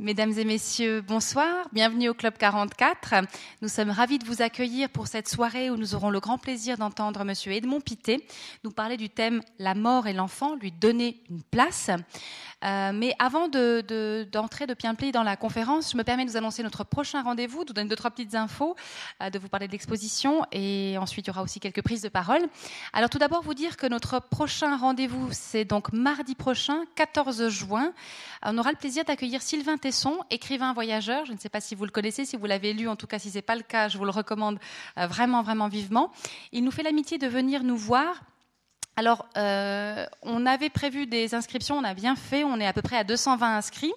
Mesdames et messieurs, bonsoir. Bienvenue au Club 44. Nous sommes ravis de vous accueillir pour cette soirée où nous aurons le grand plaisir d'entendre Monsieur Edmond Pité nous parler du thème La mort et l'enfant, lui donner une place. Euh, mais avant d'entrer de, de, de dans la conférence, je me permets de vous annoncer notre prochain rendez-vous, de vous donner deux, trois petites infos, euh, de vous parler de l'exposition et ensuite il y aura aussi quelques prises de parole. Alors tout d'abord, vous dire que notre prochain rendez-vous, c'est donc mardi prochain, 14 juin. On aura le plaisir d'accueillir Sylvain Écrivain voyageur. Je ne sais pas si vous le connaissez, si vous l'avez lu, en tout cas si ce n'est pas le cas, je vous le recommande euh, vraiment, vraiment vivement. Il nous fait l'amitié de venir nous voir alors, euh, on avait prévu des inscriptions, on a bien fait, on est à peu près à 220 inscrits.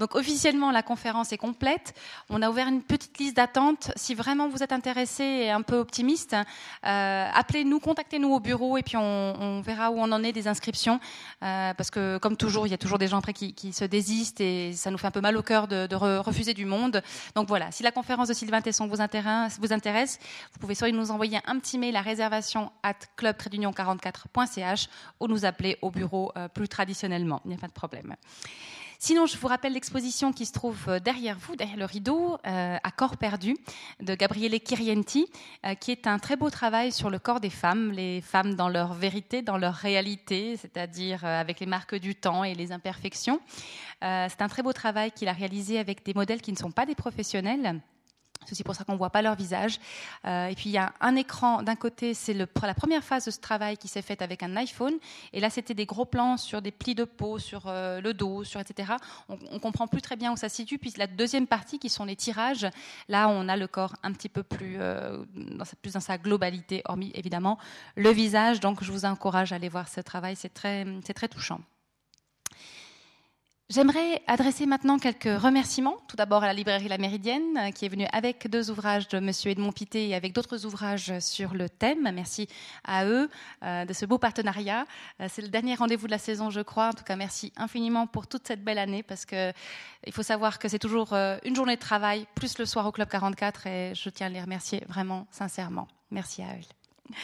Donc, officiellement, la conférence est complète. On a ouvert une petite liste d'attente. Si vraiment vous êtes intéressé et un peu optimiste, euh, appelez-nous, contactez-nous au bureau et puis on, verra où on en est des inscriptions. Euh, parce que, comme toujours, il y a toujours des gens après qui, se désistent et ça nous fait un peu mal au cœur de, refuser du monde. Donc voilà, si la conférence de Sylvain Tesson vous intéresse, vous, pouvez soit nous envoyer un petit mail à réservation at club 44 ou nous appeler au bureau euh, plus traditionnellement. Il n'y a pas de problème. Sinon, je vous rappelle l'exposition qui se trouve euh, derrière vous, derrière le rideau, euh, à Corps perdu, de Gabriele Kirienti, qui est un très beau travail sur le corps des femmes, les femmes dans leur vérité, dans leur réalité, c'est-à-dire avec les marques du temps et les imperfections. c'est un très beau travail qu'il a réalisé avec des modèles qui ne sont pas des professionnels c'est pour ça qu'on ne voit pas leur visage. Euh, et puis il y a un écran d'un côté, c'est la première phase de ce travail qui s'est faite avec un iPhone. Et là, c'était des gros plans sur des plis de peau, sur euh, le dos, sur etc. On, ne comprend plus très bien où ça se situe. Puis la deuxième partie, qui sont les tirages, là, on a le corps un petit peu plus, euh, dans, sa, globalité, hormis évidemment le visage. Donc, je vous encourage à aller voir ce travail. C'est très touchant. J'aimerais adresser maintenant quelques remerciements. Tout d'abord à la librairie La Méridienne, euh, qui est venue avec deux ouvrages de Monsieur Edmond Pité et avec d'autres ouvrages sur le thème. Merci à eux euh, de ce beau partenariat. Euh, c'est le dernier rendez-vous de la saison, je crois. En tout cas, merci infiniment pour toute cette belle année, parce que il faut savoir que c'est toujours une journée de travail, plus le soir au Club 44, et je tiens à les remercier vraiment sincèrement. Merci à eux.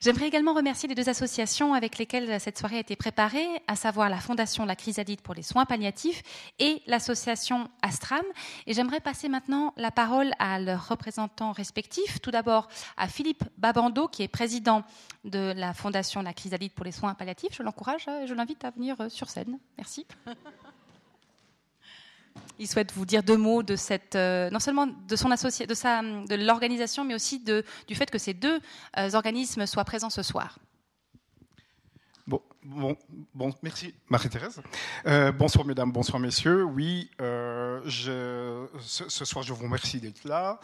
J'aimerais également remercier les deux associations avec lesquelles cette soirée a été préparée, à savoir la Fondation La Chrysalide pour les soins palliatifs et l'association Astram. Et j'aimerais passer maintenant la parole à leurs représentants respectifs. Tout d'abord à Philippe Babando, qui est président de la Fondation La Chrysalide pour les soins palliatifs. Je l'encourage, je l'invite à venir sur scène. Merci. Il souhaite vous dire deux mots de cette, euh, non seulement de son associé, de sa, de l'organisation, mais aussi de, du fait que ces deux euh, organismes soient présents ce soir. Bon, bon, merci Marie-Thérèse. Euh, bonsoir mesdames, bonsoir messieurs. Oui, je, ce, soir je vous remercie d'être là.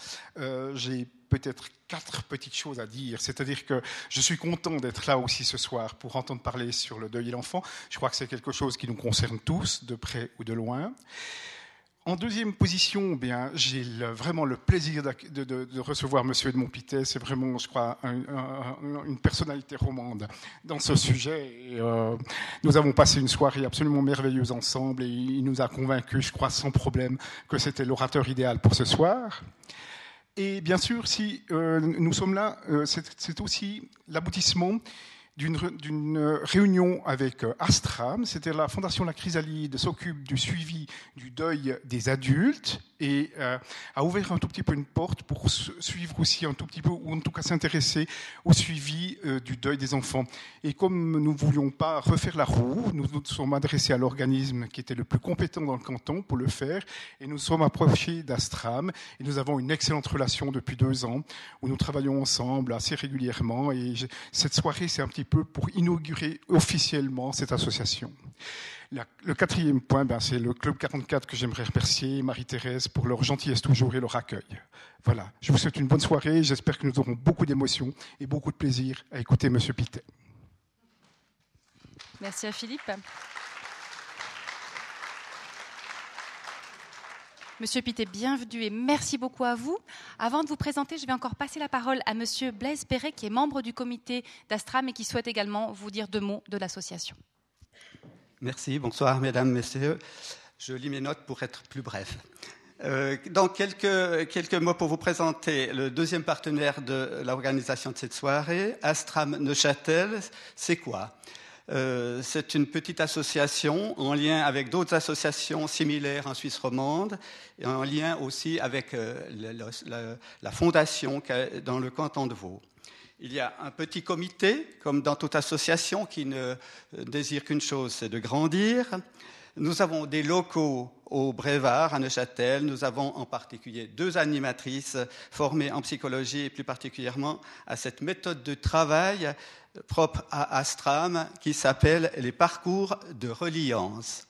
J'ai peut-être quatre petites choses à dire. C'est-à-dire que je suis content d'être là aussi ce soir pour entendre parler sur le deuil de l'enfant. Je crois que c'est quelque chose qui nous concerne tous, de près ou de loin. En deuxième position, eh bien, j'ai vraiment le plaisir de, recevoir Monsieur Edmond Pitet. C'est vraiment, je crois, une personnalité romande dans ce sujet. Euh, nous avons passé une soirée absolument merveilleuse ensemble et il nous a convaincus, je crois, sans problème, que c'était l'orateur idéal pour ce soir. Et bien sûr, si euh, nous sommes là, euh, c'est aussi l'aboutissement d'une réunion avec euh, Astram. C'était la Fondation La Chrysalide s'occupe du suivi du deuil des adultes et euh, a ouvert un tout petit peu une porte pour suivre aussi un tout petit peu, ou en tout cas s'intéresser au suivi euh, du deuil des enfants. Et comme nous ne voulions pas refaire la roue, nous nous sommes adressés à l'organisme qui était le plus compétent dans le canton pour le faire, et nous sommes approchés d'Astram, et nous avons une excellente relation depuis deux ans, où nous travaillons ensemble assez régulièrement, et cette soirée, c'est un petit peu pour inaugurer officiellement cette association. le quatrième point, ben, c'est le Club 44 que j'aimerais remercier, Marie-Thérèse, pour leur gentillesse toujours et leur accueil. Voilà, je vous souhaite une bonne soirée, j'espère que nous aurons beaucoup d'émotions et beaucoup de plaisir à écouter M. Pittet. Merci à Philippe. Monsieur Pité, bienvenue et merci beaucoup à vous. Avant de vous présenter, je vais encore passer la parole à Monsieur Blaise Perret, qui est membre du comité d'Astram et qui souhaite également vous dire deux mots de l'association. Merci, bonsoir mesdames, messieurs. Je lis mes notes pour être plus bref. Euh, donc, quelques, quelques mots pour vous présenter le deuxième partenaire de l'organisation de cette soirée, Astram Neuchâtel. C'est quoi? Euh, c'est une petite association en lien avec d'autres associations similaires en Suisse romande et en lien aussi avec euh, la, fondation dans le canton de Vaud. Il y a un petit comité, comme dans toute association, qui ne désire qu'une chose, c'est de grandir. Nous avons des locaux au Brévard, à Neuchâtel. Nous avons en particulier deux animatrices formées en psychologie et plus particulièrement à cette méthode de travail propre à Astram qui s'appelle les parcours de reliance.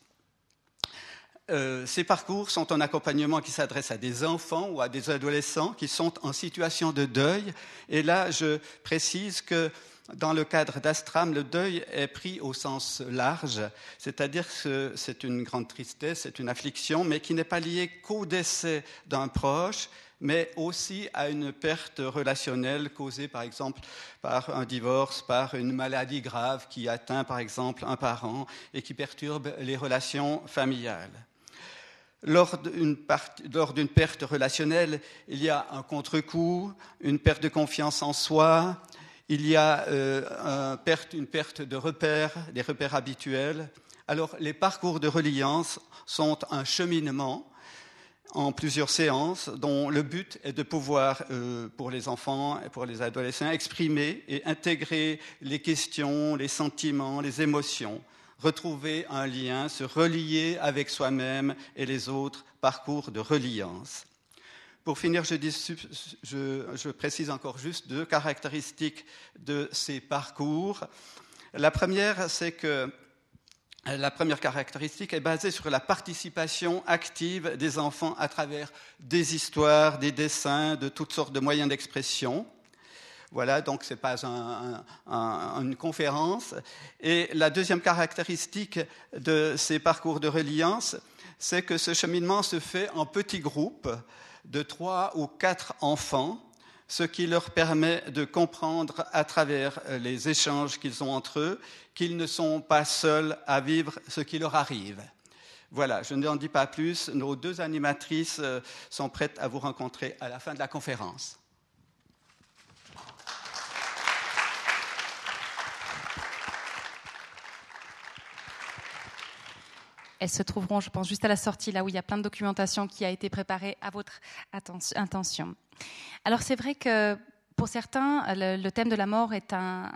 Euh, ces parcours sont un accompagnement qui s'adresse à des enfants ou à des adolescents qui sont en situation de deuil. Et là, je précise que dans le cadre d'Astram, le deuil est pris au sens large, c'est-à-dire que c'est une grande tristesse, c'est une affliction, mais qui n'est pas liée qu'au décès d'un proche, mais aussi à une perte relationnelle causée par exemple par un divorce, par une maladie grave qui atteint par exemple un parent et qui perturbe les relations familiales. Lors d'une perte relationnelle, il y a un contre-coup, une perte de confiance en soi, il y a euh, une perte de repères, des repères habituels. Alors, les parcours de reliance sont un cheminement en plusieurs séances dont le but est de pouvoir, euh, pour les enfants et pour les adolescents, exprimer et intégrer les questions, les sentiments, les émotions, retrouver un lien, se relier avec soi-même et les autres, parcours de reliance. Pour finir, je, précise encore juste deux caractéristiques de ces parcours. La première, c'est que la première caractéristique est basée sur la participation active des enfants à travers des histoires, des dessins, de toutes sortes de moyens d'expression. Voilà, donc ce n'est pas une conférence. Et la deuxième caractéristique de ces parcours de reliance, c'est que ce cheminement se fait en petits groupes de trois ou quatre enfants, ce qui leur permet de comprendre à travers les échanges qu'ils ont entre eux qu'ils ne sont pas seuls à vivre ce qui leur arrive. Voilà, je n'en dis pas plus. Nos deux animatrices euh, sont prêtes à vous rencontrer à la fin de la conférence. Elles se trouveront, je pense, juste à la sortie, là où il y a plein de documentation qui a été préparée à votre intention. Alors c'est vrai que pour certains, le, thème de la mort est un,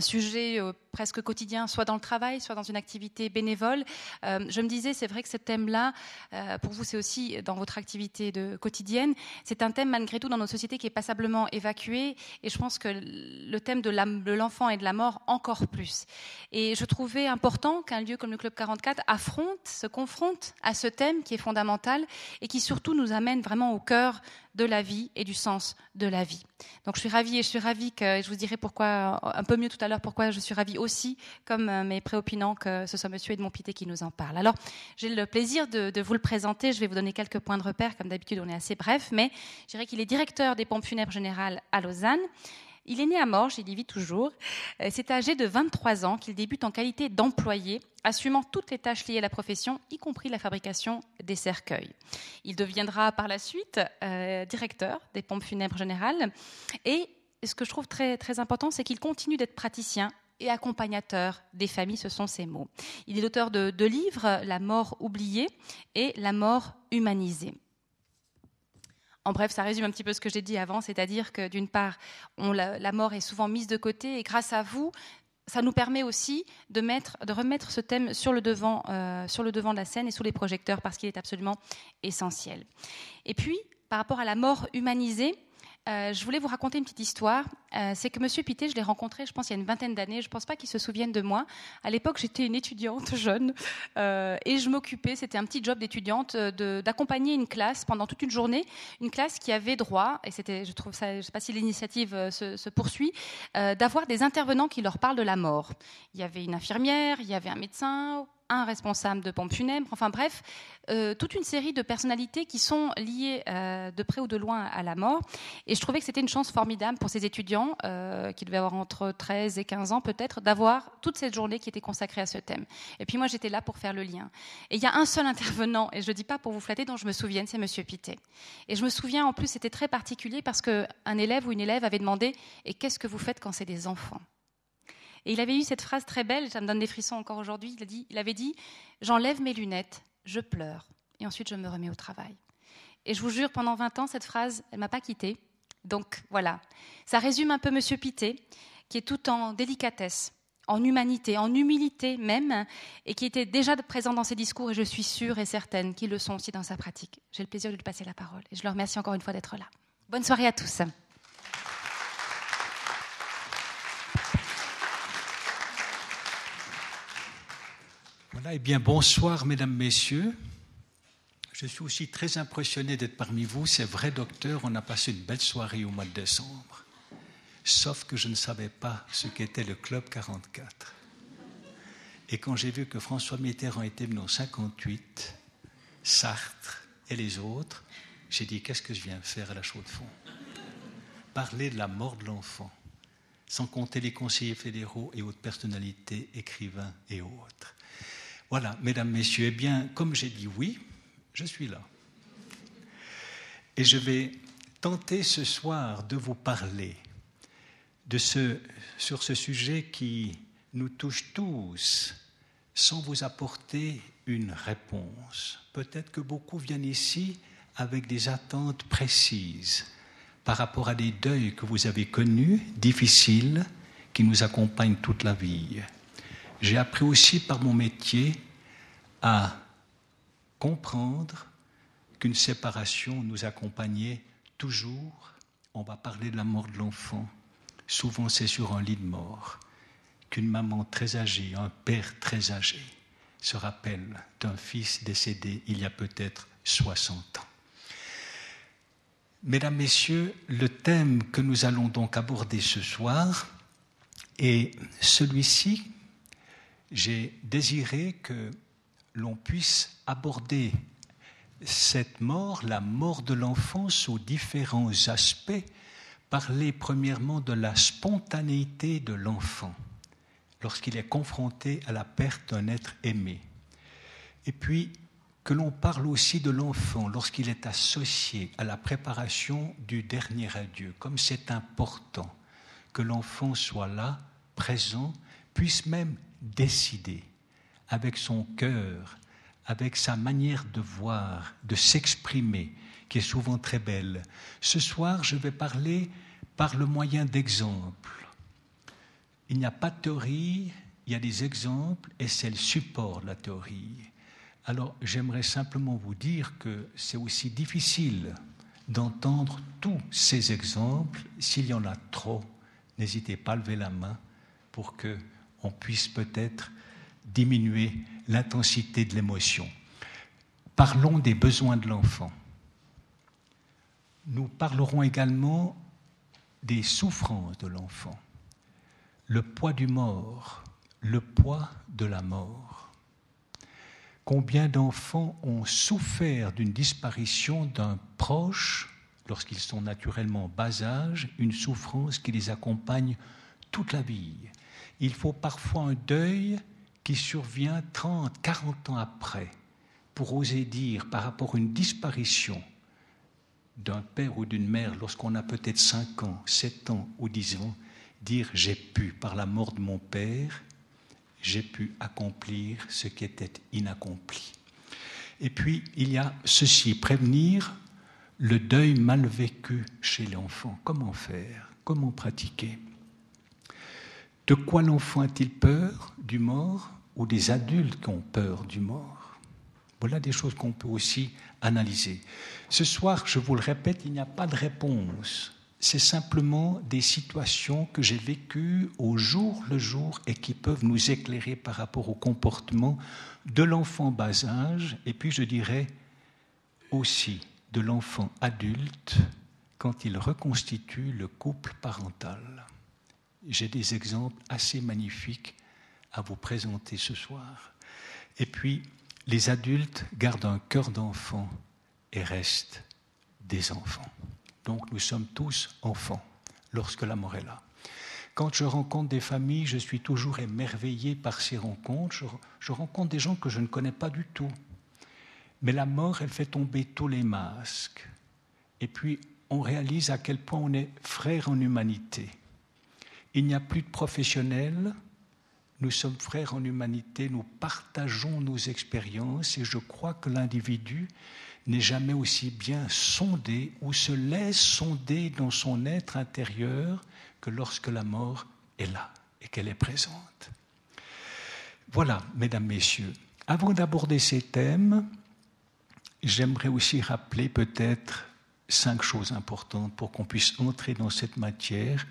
sujet euh, presque quotidien, soit dans le travail, soit dans une activité bénévole. Euh, je me disais, c'est vrai que ce thème-là, euh, pour vous, c'est aussi dans votre activité quotidienne. C'est un thème, malgré tout, dans notre société qui est passablement évacué. Et je pense que le thème de l'enfant et de la mort, encore plus. Et je trouvais important qu'un lieu comme le Club 44 affronte, se confronte à ce thème qui est fondamental et qui surtout nous amène vraiment au cœur de la vie et du sens de la vie. Donc je suis ravie et je suis ravie que, je vous dirai pourquoi, un peu mieux tout à l'heure, pourquoi je suis ravie aussi, comme euh, mes préopinants, que ce soit monsieur Edmond Pité qui nous en parle. Alors j'ai le plaisir de, vous le présenter, je vais vous donner quelques points de repère, comme d'habitude on est assez bref, mais je dirais qu'il est directeur des pompes funèbres générales à Lausanne. Il est né à Morges, il y vit toujours. Euh, c'est âgé de 23 ans qu'il débute en qualité d'employé, assumant toutes les tâches liées à la profession, y compris la fabrication des cercueils. Il deviendra par la suite euh, directeur des pompes funèbres générales. Et ce que je trouve très, très important, c'est qu'il continue d'être praticien et accompagnateur des familles, ce sont ses mots. Il est l'auteur de deux livres, La mort oubliée et La mort humanisée. En bref, ça résume un petit peu ce que j'ai dit avant, c'est-à-dire que d'une part, la, mort est souvent mise de côté et grâce à vous, ça nous permet aussi de, remettre ce thème sur le, devant, euh, sur le devant de la scène et sous les projecteurs parce qu'il est absolument essentiel. Et puis, par rapport à la mort humanisée, euh, je voulais vous raconter une petite histoire. Euh, c'est que Monsieur Pité, je l'ai rencontré, je pense, il y a une vingtaine d'années. Je ne pense pas qu'il se souvienne de moi. À l'époque, j'étais une étudiante jeune euh, et je m'occupais, c'était un petit job d'étudiante, d'accompagner une classe pendant toute une journée. Une classe qui avait droit, et c'était, je trouve ça, je ne sais pas si l'initiative se, se, poursuit, d'avoir des intervenants qui leur parlent de la mort. Il y avait une infirmière, il y avait un médecin, un responsable de pompe funèbre, enfin bref, euh, toute une série de personnalités qui sont liées euh, de près ou de loin à la mort. Et je trouvais que c'était une chance formidable pour ces étudiants, euh, qui devaient avoir entre 13 et 15 ans peut-être, d'avoir toute cette journée qui était consacrée à ce thème. Et puis moi, j'étais là pour faire le lien. Et il y a un seul intervenant, et je ne dis pas pour vous flatter, dont je me souviens, c'est Monsieur Pité. Et je me souviens, en plus, c'était très particulier parce qu'un élève ou une élève avait demandé « Et qu'est-ce que vous faites quand c'est des enfants ?» Et il avait eu cette phrase très belle, ça me donne des frissons encore aujourd'hui. Il, il avait dit J'enlève mes lunettes, je pleure, et ensuite je me remets au travail. Et je vous jure, pendant 20 ans, cette phrase, elle ne m'a pas quittée. Donc voilà, ça résume un peu Monsieur Pité, qui est tout en délicatesse, en humanité, en humilité même, et qui était déjà présent dans ses discours, et je suis sûre et certaine qu'ils le sont aussi dans sa pratique. J'ai le plaisir de lui passer la parole, et je le remercie encore une fois d'être là. Bonne soirée à tous. Eh bien bonsoir mesdames, messieurs. Je suis aussi très impressionné d'être parmi vous. C'est vrai, docteur, on a passé une belle soirée au mois de décembre. Sauf que je ne savais pas ce qu'était le Club 44. Et quand j'ai vu que François Mitterrand était venu en 58, Sartre et les autres, j'ai dit qu'est-ce que je viens faire à la chaux de fond Parler de la mort de l'enfant, sans compter les conseillers fédéraux et autres personnalités, écrivains et autres. Voilà, mesdames, messieurs, eh bien, comme j'ai dit oui, je suis là. Et je vais tenter ce soir de vous parler de sur ce sujet qui nous touche tous sans vous apporter une réponse. Peut-être que beaucoup viennent ici avec des attentes précises par rapport à des deuils que vous avez connus, difficiles, qui nous accompagnent toute la vie. J'ai appris aussi par mon métier à comprendre qu'une séparation nous accompagnait toujours. On va parler de la mort de l'enfant. Souvent, c'est sur un lit de mort qu'une maman très âgée, un père très âgé, se rappelle d'un fils décédé il y a peut-être 60 ans. Mesdames, Messieurs, le thème que nous allons donc aborder ce soir est celui-ci. J'ai désiré que l'on puisse aborder cette mort, la mort de l'enfant, sous différents aspects, parler premièrement de la spontanéité de l'enfant lorsqu'il est confronté à la perte d'un être aimé. Et puis que l'on parle aussi de l'enfant lorsqu'il est associé à la préparation du dernier adieu, comme c'est important que l'enfant soit là, présent, puisse même décider avec son cœur, avec sa manière de voir, de s'exprimer, qui est souvent très belle. Ce soir, je vais parler par le moyen d'exemples. Il n'y a pas de théorie, il y a des exemples et c'est le support de la théorie. Alors j'aimerais simplement vous dire que c'est aussi difficile d'entendre tous ces exemples. S'il y en a trop, n'hésitez pas à lever la main pour que on puisse peut-être diminuer l'intensité de l'émotion. Parlons des besoins de l'enfant. Nous parlerons également des souffrances de l'enfant, le poids du mort, le poids de la mort. Combien d'enfants ont souffert d'une disparition d'un proche lorsqu'ils sont naturellement bas âge, une souffrance qui les accompagne toute la vie. Il faut parfois un deuil qui survient 30, 40 ans après pour oser dire par rapport à une disparition d'un père ou d'une mère lorsqu'on a peut-être 5 ans, 7 ans ou 10 ans, dire j'ai pu, par la mort de mon père, j'ai pu accomplir ce qui était inaccompli. Et puis, il y a ceci, prévenir le deuil mal vécu chez l'enfant. Comment faire? Comment pratiquer? De quoi l'enfant a-t-il peur Du mort ou des adultes qui ont peur du mort? Voilà des choses qu'on peut aussi analyser. Ce soir, je vous le répète, il n'y a pas de réponse. C'est simplement des situations que j'ai vécues au jour le jour et qui peuvent nous éclairer par rapport au comportement de l'enfant bas âge et puis je dirais aussi de l'enfant adulte quand il reconstitue le couple parental. J'ai des exemples assez magnifiques à vous présenter ce soir. Et puis, les adultes gardent un cœur d'enfant et restent des enfants. Donc nous sommes tous enfants lorsque la mort est là. Quand je rencontre des familles, je suis toujours émerveillé par ces rencontres. Je, je, rencontre des gens que je ne connais pas du tout. Mais la mort, elle fait tomber tous les masques. Et puis, on réalise à quel point on est frères en humanité. Il n'y a plus de professionnels, Nous sommes frères en humanité, nous partageons nos expériences et je crois que l'individu n'est jamais aussi bien sondé ou se laisse sonder dans son être intérieur que lorsque la mort est là et qu'elle est présente. Voilà, mesdames, messieurs, avant d'aborder ces thèmes, j'aimerais aussi rappeler peut-être cinq choses importantes pour qu'on puisse entrer dans cette matière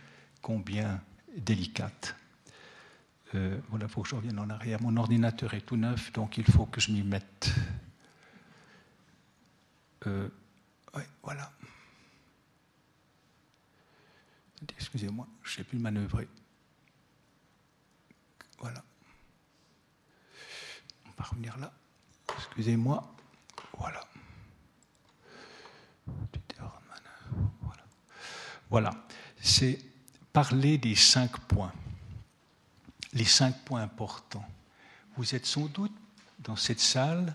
délicate. Euh, voilà, il faut que je revienne en arrière. Mon ordinateur est tout neuf, donc il faut que je m'y mette. Euh, voilà. Excusez-moi, je ne sais plus manœuvrer. Voilà. On va revenir là. Excusez-moi. Voilà. Voilà. C'est parler des cinq points. Les cinq points importants. Vous êtes sans doute dans cette salle,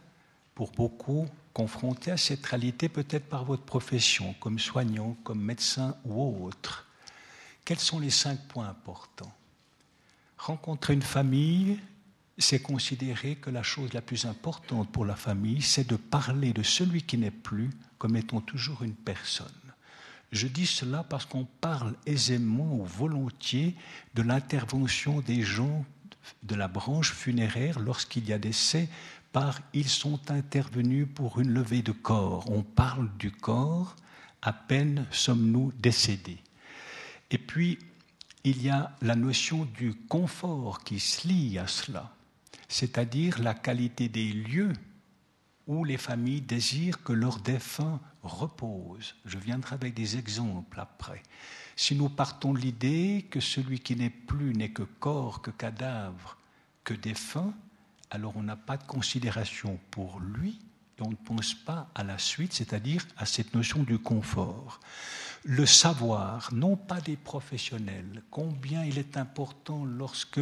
pour beaucoup, confrontés à cette réalité, peut-être par votre profession, comme soignant, comme médecin ou autre. Quels sont les cinq points importants? Rencontrer une famille, c'est considérer que la chose la plus importante pour la famille, c'est de parler de celui qui n'est plus comme étant toujours une personne. Je dis cela parce qu'on parle aisément ou volontiers de l'intervention des gens de la branche funéraire lorsqu'il y a décès par ils sont intervenus pour une levée de corps. On parle du corps, à peine sommes-nous décédés. Et puis, il y a la notion du confort qui se lie à cela, c'est-à-dire la qualité des lieux où les familles désirent que leurs défunts reposent. Je viendrai avec des exemples après. Si nous partons de l'idée que celui qui n'est plus n'est que corps, que cadavre, que défunt, alors on n'a pas de considération pour lui et on ne pense pas à la suite, c'est-à-dire à cette notion du confort. Le savoir, non pas des professionnels, combien il est important lorsque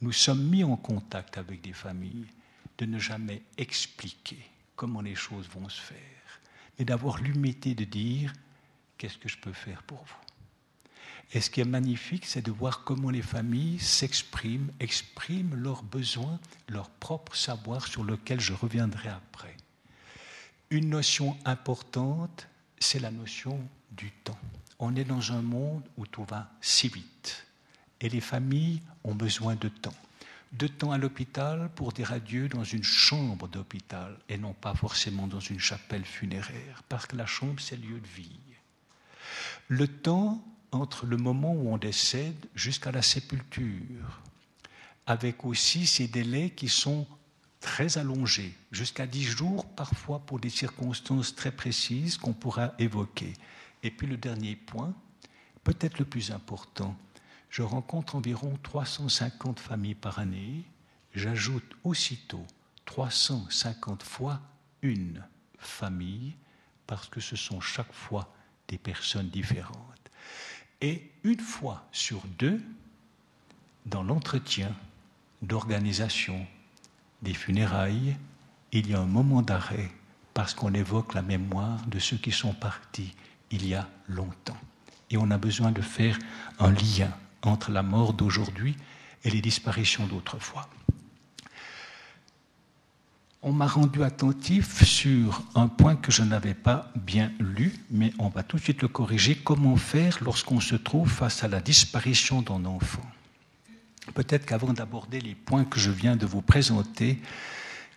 nous sommes mis en contact avec des familles de ne jamais expliquer comment les choses vont se faire, mais d'avoir l'humilité de dire qu'est-ce que je peux faire pour vous? Et ce qui est magnifique, c'est de voir comment les familles s'expriment, expriment leurs besoins, leur propre savoir sur lequel je reviendrai après. Une notion importante, c'est la notion du temps. On est dans un monde où tout va si vite. Et les familles ont besoin de temps. De temps à l'hôpital pour dire adieu dans une chambre d'hôpital et non pas forcément dans une chapelle funéraire, parce que la chambre, c'est lieu de vie. Le temps entre le moment où on décède jusqu'à la sépulture, avec aussi ces délais qui sont très allongés, jusqu'à dix jours parfois pour des circonstances très précises qu'on pourra évoquer. Et puis le dernier point, peut-être le plus important, je rencontre environ 350 familles par année, j'ajoute aussitôt 350 fois une famille, parce que ce sont chaque fois des personnes différentes. Et une fois sur deux, dans l'entretien d'organisation des funérailles, il y a un moment d'arrêt parce qu'on évoque la mémoire de ceux qui sont partis il y a longtemps. Et on a besoin de faire un lien entre la mort d'aujourd'hui et les disparitions d'autrefois. On m'a rendu attentif sur un point que je n'avais pas bien lu, mais on va tout de suite le corriger. Comment faire lorsqu'on se trouve face à la disparition d'un enfant? Peut-être qu'avant d'aborder les points que je viens de vous présenter,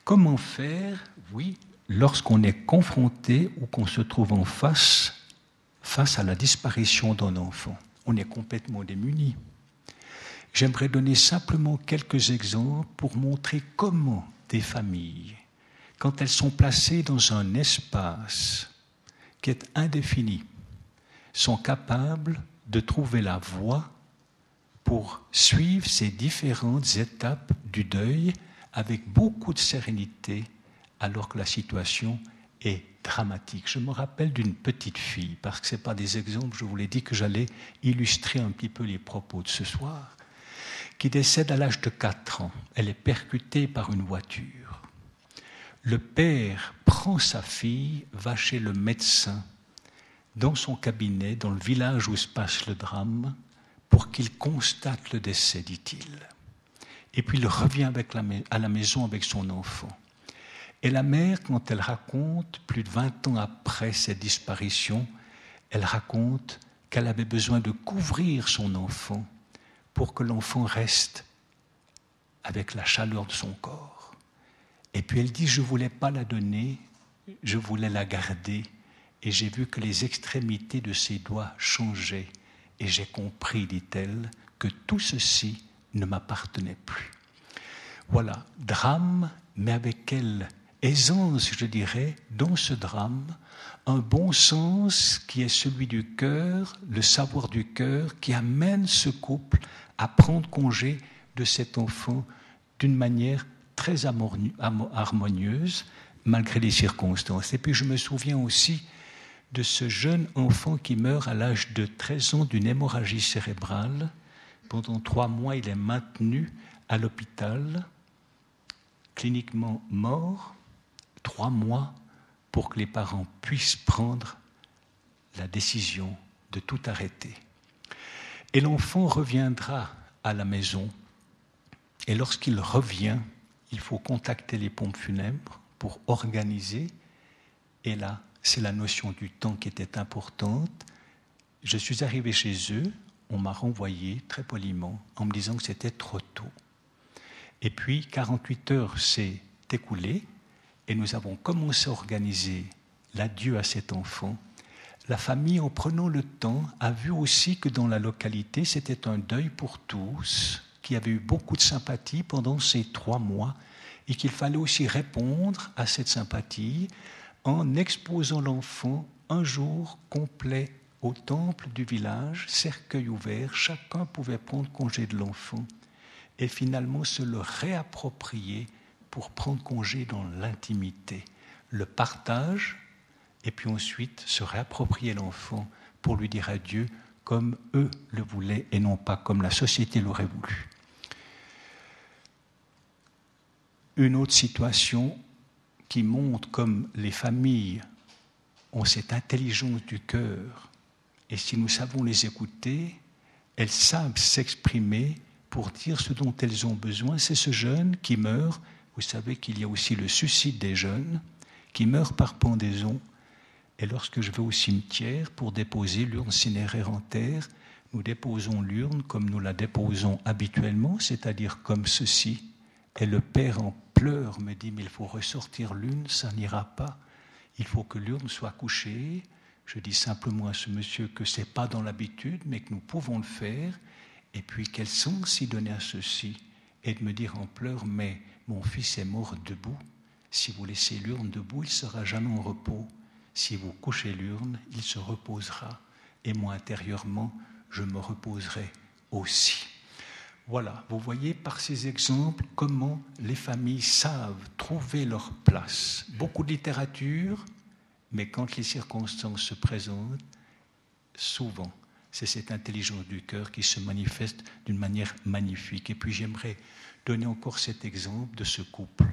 comment faire, oui, lorsqu'on est confronté ou qu'on se trouve en face, face à la disparition d'un enfant? On est complètement démuni. J'aimerais donner simplement quelques exemples pour montrer comment des familles, quand elles sont placées dans un espace qui est indéfini, sont capables de trouver la voie pour suivre ces différentes étapes du deuil avec beaucoup de sérénité alors que la situation est dramatique. Je me rappelle d'une petite fille, parce que ce n'est pas des exemples, je vous l'ai dit que j'allais illustrer un petit peu les propos de ce soir qui décède à l'âge de 4 ans. Elle est percutée par une voiture. Le père prend sa fille, va chez le médecin dans son cabinet, dans le village où se passe le drame, pour qu'il constate le décès, dit-il. Et puis il revient à la maison avec son enfant. Et la mère, quand elle raconte, plus de 20 ans après cette disparition, elle raconte qu'elle avait besoin de couvrir son enfant pour que l'enfant reste avec la chaleur de son corps. Et puis elle dit, je ne voulais pas la donner, je voulais la garder. Et j'ai vu que les extrémités de ses doigts changeaient. Et j'ai compris, dit-elle, que tout ceci ne m'appartenait plus. Voilà, drame, mais avec quelle aisance, je dirais, dans ce drame, un bon sens qui est celui du cœur, le savoir du cœur, qui amène ce couple à prendre congé de cet enfant d'une manière très harmonieuse, malgré les circonstances. Et puis je me souviens aussi de ce jeune enfant qui meurt à l'âge de 13 ans d'une hémorragie cérébrale. Pendant trois mois, il est maintenu à l'hôpital, cliniquement mort, trois mois pour que les parents puissent prendre la décision de tout arrêter. Et l'enfant reviendra à la maison. Et lorsqu'il revient, il faut contacter les pompes funèbres pour organiser. Et là, c'est la notion du temps qui était importante. Je suis arrivé chez eux, on m'a renvoyé très poliment en me disant que c'était trop tôt. Et puis, 48 heures s'est écoulé et nous avons commencé à organiser l'adieu à cet enfant. La famille, en prenant le temps, a vu aussi que dans la localité, c'était un deuil pour tous, qui avait eu beaucoup de sympathie pendant ces trois mois, et qu'il fallait aussi répondre à cette sympathie en exposant l'enfant un jour complet au temple du village, cercueil ouvert, chacun pouvait prendre congé de l'enfant et finalement se le réapproprier pour prendre congé dans l'intimité, le partage, et puis ensuite se réapproprier l'enfant pour lui dire adieu comme eux le voulaient et non pas comme la société l'aurait voulu. Une autre situation qui montre comme les familles ont cette intelligence du cœur, et si nous savons les écouter, elles savent s'exprimer pour dire ce dont elles ont besoin. C'est ce jeune qui meurt vous savez qu'il y a aussi le suicide des jeunes qui meurent par pendaison. Et lorsque je vais au cimetière pour déposer l'urne cinéraire en terre, nous déposons l'urne comme nous la déposons habituellement, c'est-à-dire comme ceci. Et le père en pleurs me dit, mais il faut ressortir l'urne, ça n'ira pas. Il faut que l'urne soit couchée. Je dis simplement à ce monsieur que ce n'est pas dans l'habitude, mais que nous pouvons le faire. Et puis quel sens y donner à ceci Et de me dire en pleurs, mais mon fils est mort debout. Si vous laissez l'urne debout, il sera jamais en repos. Si vous couchez l'urne, il se reposera. Et moi, intérieurement, je me reposerai aussi. Voilà, vous voyez par ces exemples comment les familles savent trouver leur place. Beaucoup de littérature, mais quand les circonstances se présentent, souvent, c'est cette intelligence du cœur qui se manifeste d'une manière magnifique. Et puis j'aimerais donner encore cet exemple de ce couple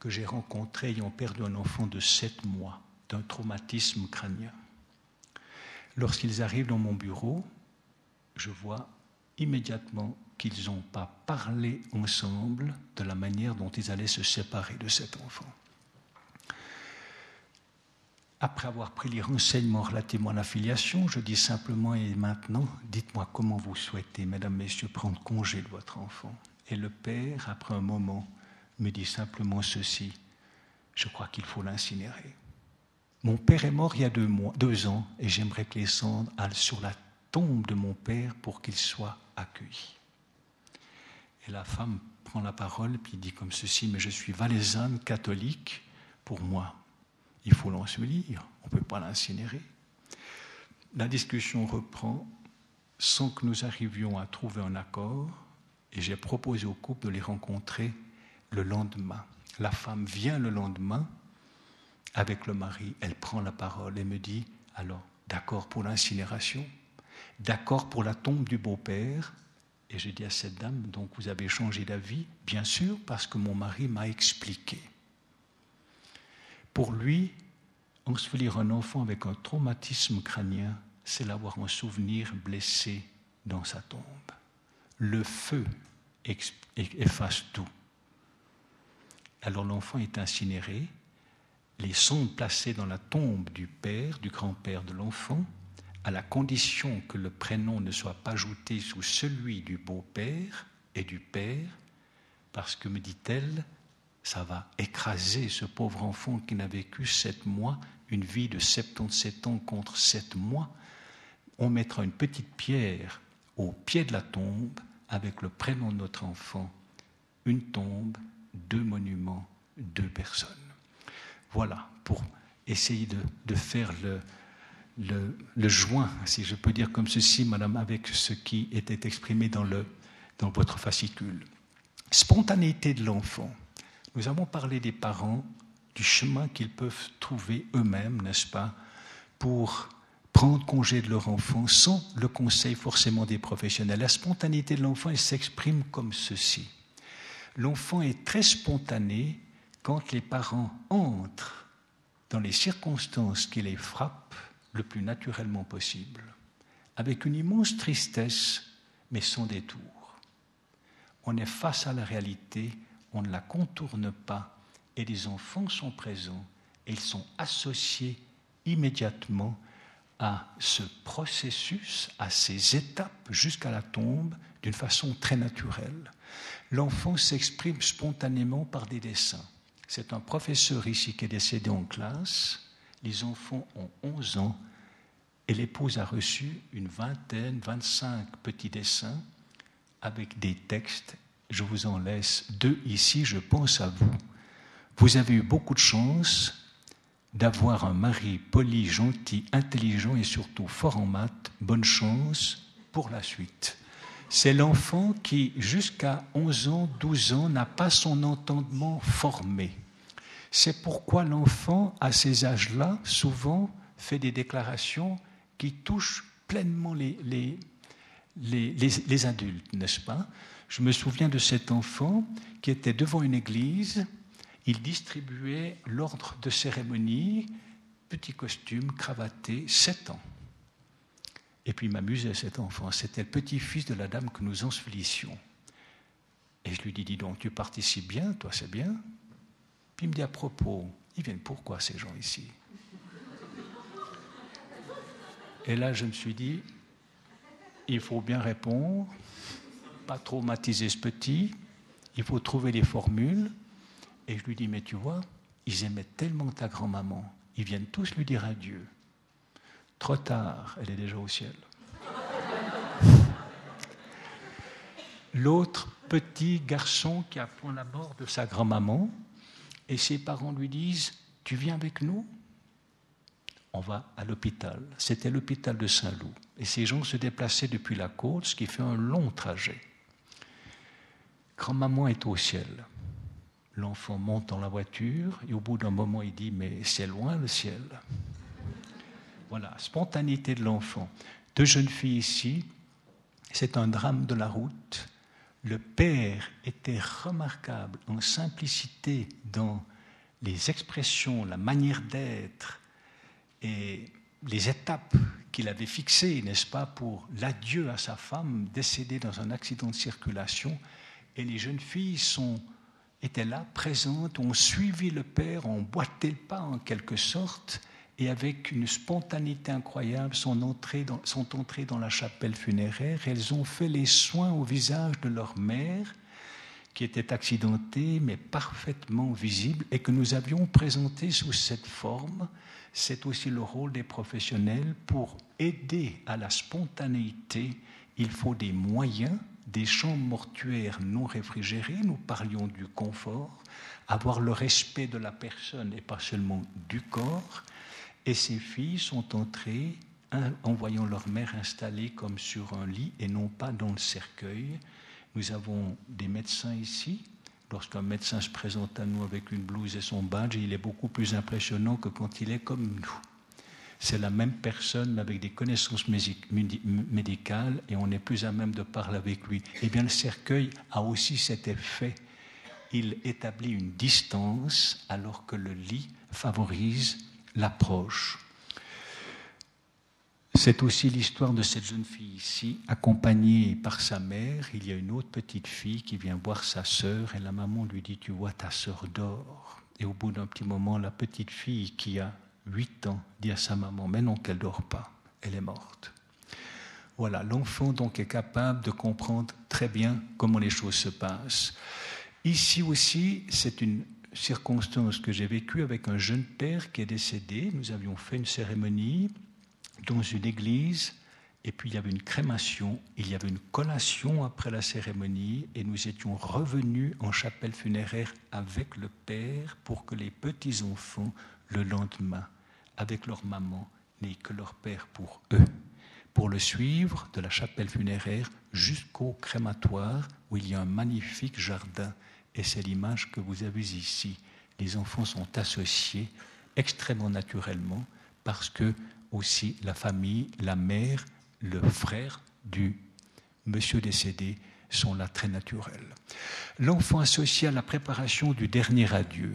que j'ai rencontré ayant perdu un enfant de sept mois d'un traumatisme crânien. Lorsqu'ils arrivent dans mon bureau, je vois immédiatement qu'ils n'ont pas parlé ensemble de la manière dont ils allaient se séparer de cet enfant. Après avoir pris les renseignements relativement à la filiation, je dis simplement et maintenant, dites-moi comment vous souhaitez, mesdames, messieurs, prendre congé de votre enfant. Et le père, après un moment, me dit simplement ceci, je crois qu'il faut l'incinérer. Mon père est mort il y a deux, ans et j'aimerais que les cendres aillent sur la tombe de mon père pour qu'il soit accueilli. Et la femme prend la parole puis dit comme ceci, mais je suis valaisanne catholique, pour moi, il faut l'ensevelir, on ne peut pas l'incinérer. La discussion reprend sans que nous arrivions à trouver un accord et j'ai proposé au couple de les rencontrer le lendemain. La femme vient le lendemain avec le mari, elle prend la parole et me dit, alors, d'accord pour l'incinération, d'accord pour la tombe du beau-père? Et je dis à cette dame, donc vous avez changé d'avis Bien sûr, parce que mon mari m'a expliqué. Pour lui, ensevelir un enfant avec un traumatisme crânien, c'est l'avoir un souvenir blessé dans sa tombe le feu efface tout. Alors l'enfant est incinéré, les sondes placées dans la tombe du père, du grand-père de l'enfant, à la condition que le prénom ne soit pas ajouté sous celui du beau-père et du père, parce que, me dit-elle, ça va écraser ce pauvre enfant qui n'a vécu sept mois, une vie de 77 ans contre sept mois. On mettra une petite pierre au pied de la tombe avec le prénom de notre enfant, une tombe, deux monuments, deux personnes. Voilà, pour essayer de, faire le, le, joint, si je peux dire comme ceci, madame, avec ce qui était exprimé dans, le, dans votre fascicule. Spontanéité de l'enfant. Nous avons parlé des parents, du chemin qu'ils peuvent trouver eux-mêmes, n'est-ce pas, pour prendre congé de leur enfant sans le conseil forcément des professionnels. La spontanéité de l'enfant, elle s'exprime comme ceci. L'enfant est très spontané quand les parents entrent dans les circonstances qui les frappent le plus naturellement possible, avec une immense tristesse, mais sans détour. On est face à la réalité, on ne la contourne pas, et les enfants sont présents, et ils sont associés immédiatement à ce processus, à ces étapes jusqu'à la tombe, d'une façon très naturelle. L'enfant s'exprime spontanément par des dessins. C'est un professeur ici qui est décédé en classe. Les enfants ont 11 ans et l'épouse a reçu une vingtaine, 25 petits dessins avec des textes. Je vous en laisse deux ici, je pense à vous. Vous avez eu beaucoup de chance d'avoir un mari poli, gentil, intelligent et surtout fort en maths. Bonne chance pour la suite. C'est l'enfant qui, jusqu'à 11 ans, 12 ans, n'a pas son entendement formé. C'est pourquoi l'enfant, à ces âges-là, souvent fait des déclarations qui touchent pleinement les, les, les, les adultes, n'est-ce pas? Je me souviens de cet enfant qui était devant une église, il distribuait l'ordre de cérémonie, petit costume, cravaté, 7 ans. Et puis il m'amusait cet enfant, c'était le petit-fils de la dame que nous ensevelissions. Et je lui dis, dis donc, tu participes bien, toi c'est bien il me dit à propos, ils viennent pourquoi ces gens ici? Et là, je me suis dit, il faut bien répondre, pas traumatiser ce petit, il faut trouver les formules. Et je lui dis, mais tu vois, ils aimaient tellement ta grand-maman, ils viennent tous lui dire adieu. Trop tard, elle est déjà au ciel. L'autre petit garçon qui apprend la mort de sa grand-maman, et ses parents lui disent Tu viens avec nous? On va à l'hôpital. C'était l'hôpital de Saint-Loup. Et ces gens se déplaçaient depuis la côte, ce qui fait un long trajet. Grand-maman est au ciel. L'enfant monte dans la voiture et au bout d'un moment, il dit Mais c'est loin le ciel. Voilà, spontanéité de l'enfant. Deux jeunes filles ici, c'est un drame de la route le Père était remarquable en simplicité dans les expressions, la manière d'être et les étapes qu'il avait fixées, n'est-ce pas, pour l'adieu à sa femme décédée dans un accident de circulation. Et les jeunes filles sont, étaient là, présentes, ont suivi le Père, ont boité le pas en quelque sorte, et avec une spontanéité incroyable sont entrées, dans, sont dans la chapelle funéraire. Elles ont fait les soins au visage de leur mère, qui était accidentée, mais parfaitement visible, et que nous avions présenté sous cette forme. C'est aussi le rôle des professionnels pour aider à la spontanéité. Il faut des moyens, des chambres mortuaires non réfrigérées, nous parlions du confort, avoir le respect de la personne et pas seulement du corps, et ces filles sont entrées en voyant leur mère installée comme sur un lit et non pas dans le cercueil. Nous avons des médecins ici. Lorsqu'un médecin se présente à nous avec une blouse et son badge, il est beaucoup plus impressionnant que quand il est comme nous. C'est la même personne avec des connaissances médicales et on est plus à même de parler avec lui. Eh bien, le cercueil a aussi cet effet. Il établit une distance alors que le lit favorise l'approche. C'est aussi l'histoire de cette jeune fille ici, accompagnée par sa mère. Il y a une autre petite fille qui vient voir sa sœur et la maman lui dit, tu vois, ta sœur dort. Et au bout d'un petit moment, la petite fille qui a 8 ans dit à sa maman, mais non, qu'elle dort pas, elle est morte. Voilà, l'enfant donc est capable de comprendre très bien comment les choses se passent. Ici aussi, c'est une circonstance que j'ai vécue avec un jeune père qui est décédé. Nous avions fait une cérémonie dans une église, et puis il y avait une crémation, il y avait une collation après la cérémonie, et nous étions revenus en chapelle funéraire avec le père pour que les petits-enfants, le lendemain, avec leur maman, n'aient que leur père pour eux, pour le suivre de la chapelle funéraire jusqu'au crématoire où il y a un magnifique jardin et c'est l'image que vous avez ici. Les enfants sont associés extrêmement naturellement parce que aussi la famille, la mère, le frère du monsieur décédé sont là très naturels. L'enfant associé à la préparation du dernier adieu.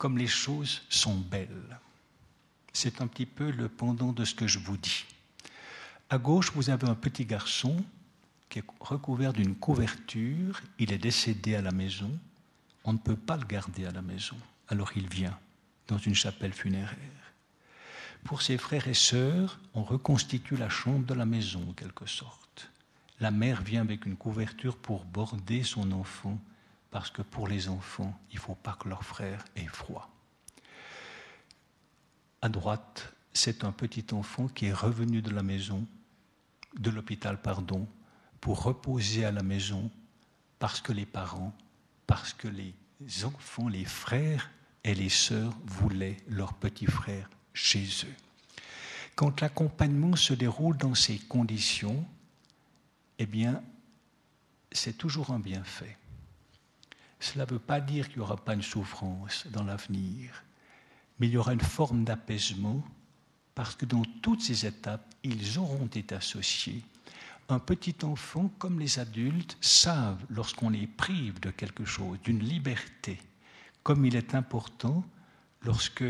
Comme les choses sont belles. C'est un petit peu le pendant de ce que je vous dis. À gauche, vous avez un petit garçon qui est recouvert d'une couverture, il est décédé à la maison, on ne peut pas le garder à la maison, alors il vient dans une chapelle funéraire. Pour ses frères et sœurs, on reconstitue la chambre de la maison en quelque sorte. La mère vient avec une couverture pour border son enfant, parce que pour les enfants, il ne faut pas que leur frère ait froid. À droite, c'est un petit enfant qui est revenu de la maison, de l'hôpital, pardon, pour reposer à la maison parce que les parents, parce que les enfants, les frères et les sœurs voulaient leur petit frère chez eux. Quand l'accompagnement se déroule dans ces conditions, eh bien, c'est toujours un bienfait. Cela ne veut pas dire qu'il n'y aura pas une souffrance dans l'avenir, mais il y aura une forme d'apaisement parce que dans toutes ces étapes, ils auront été associés. Un petit enfant, comme les adultes, savent lorsqu'on les prive de quelque chose, d'une liberté, comme il est important lorsque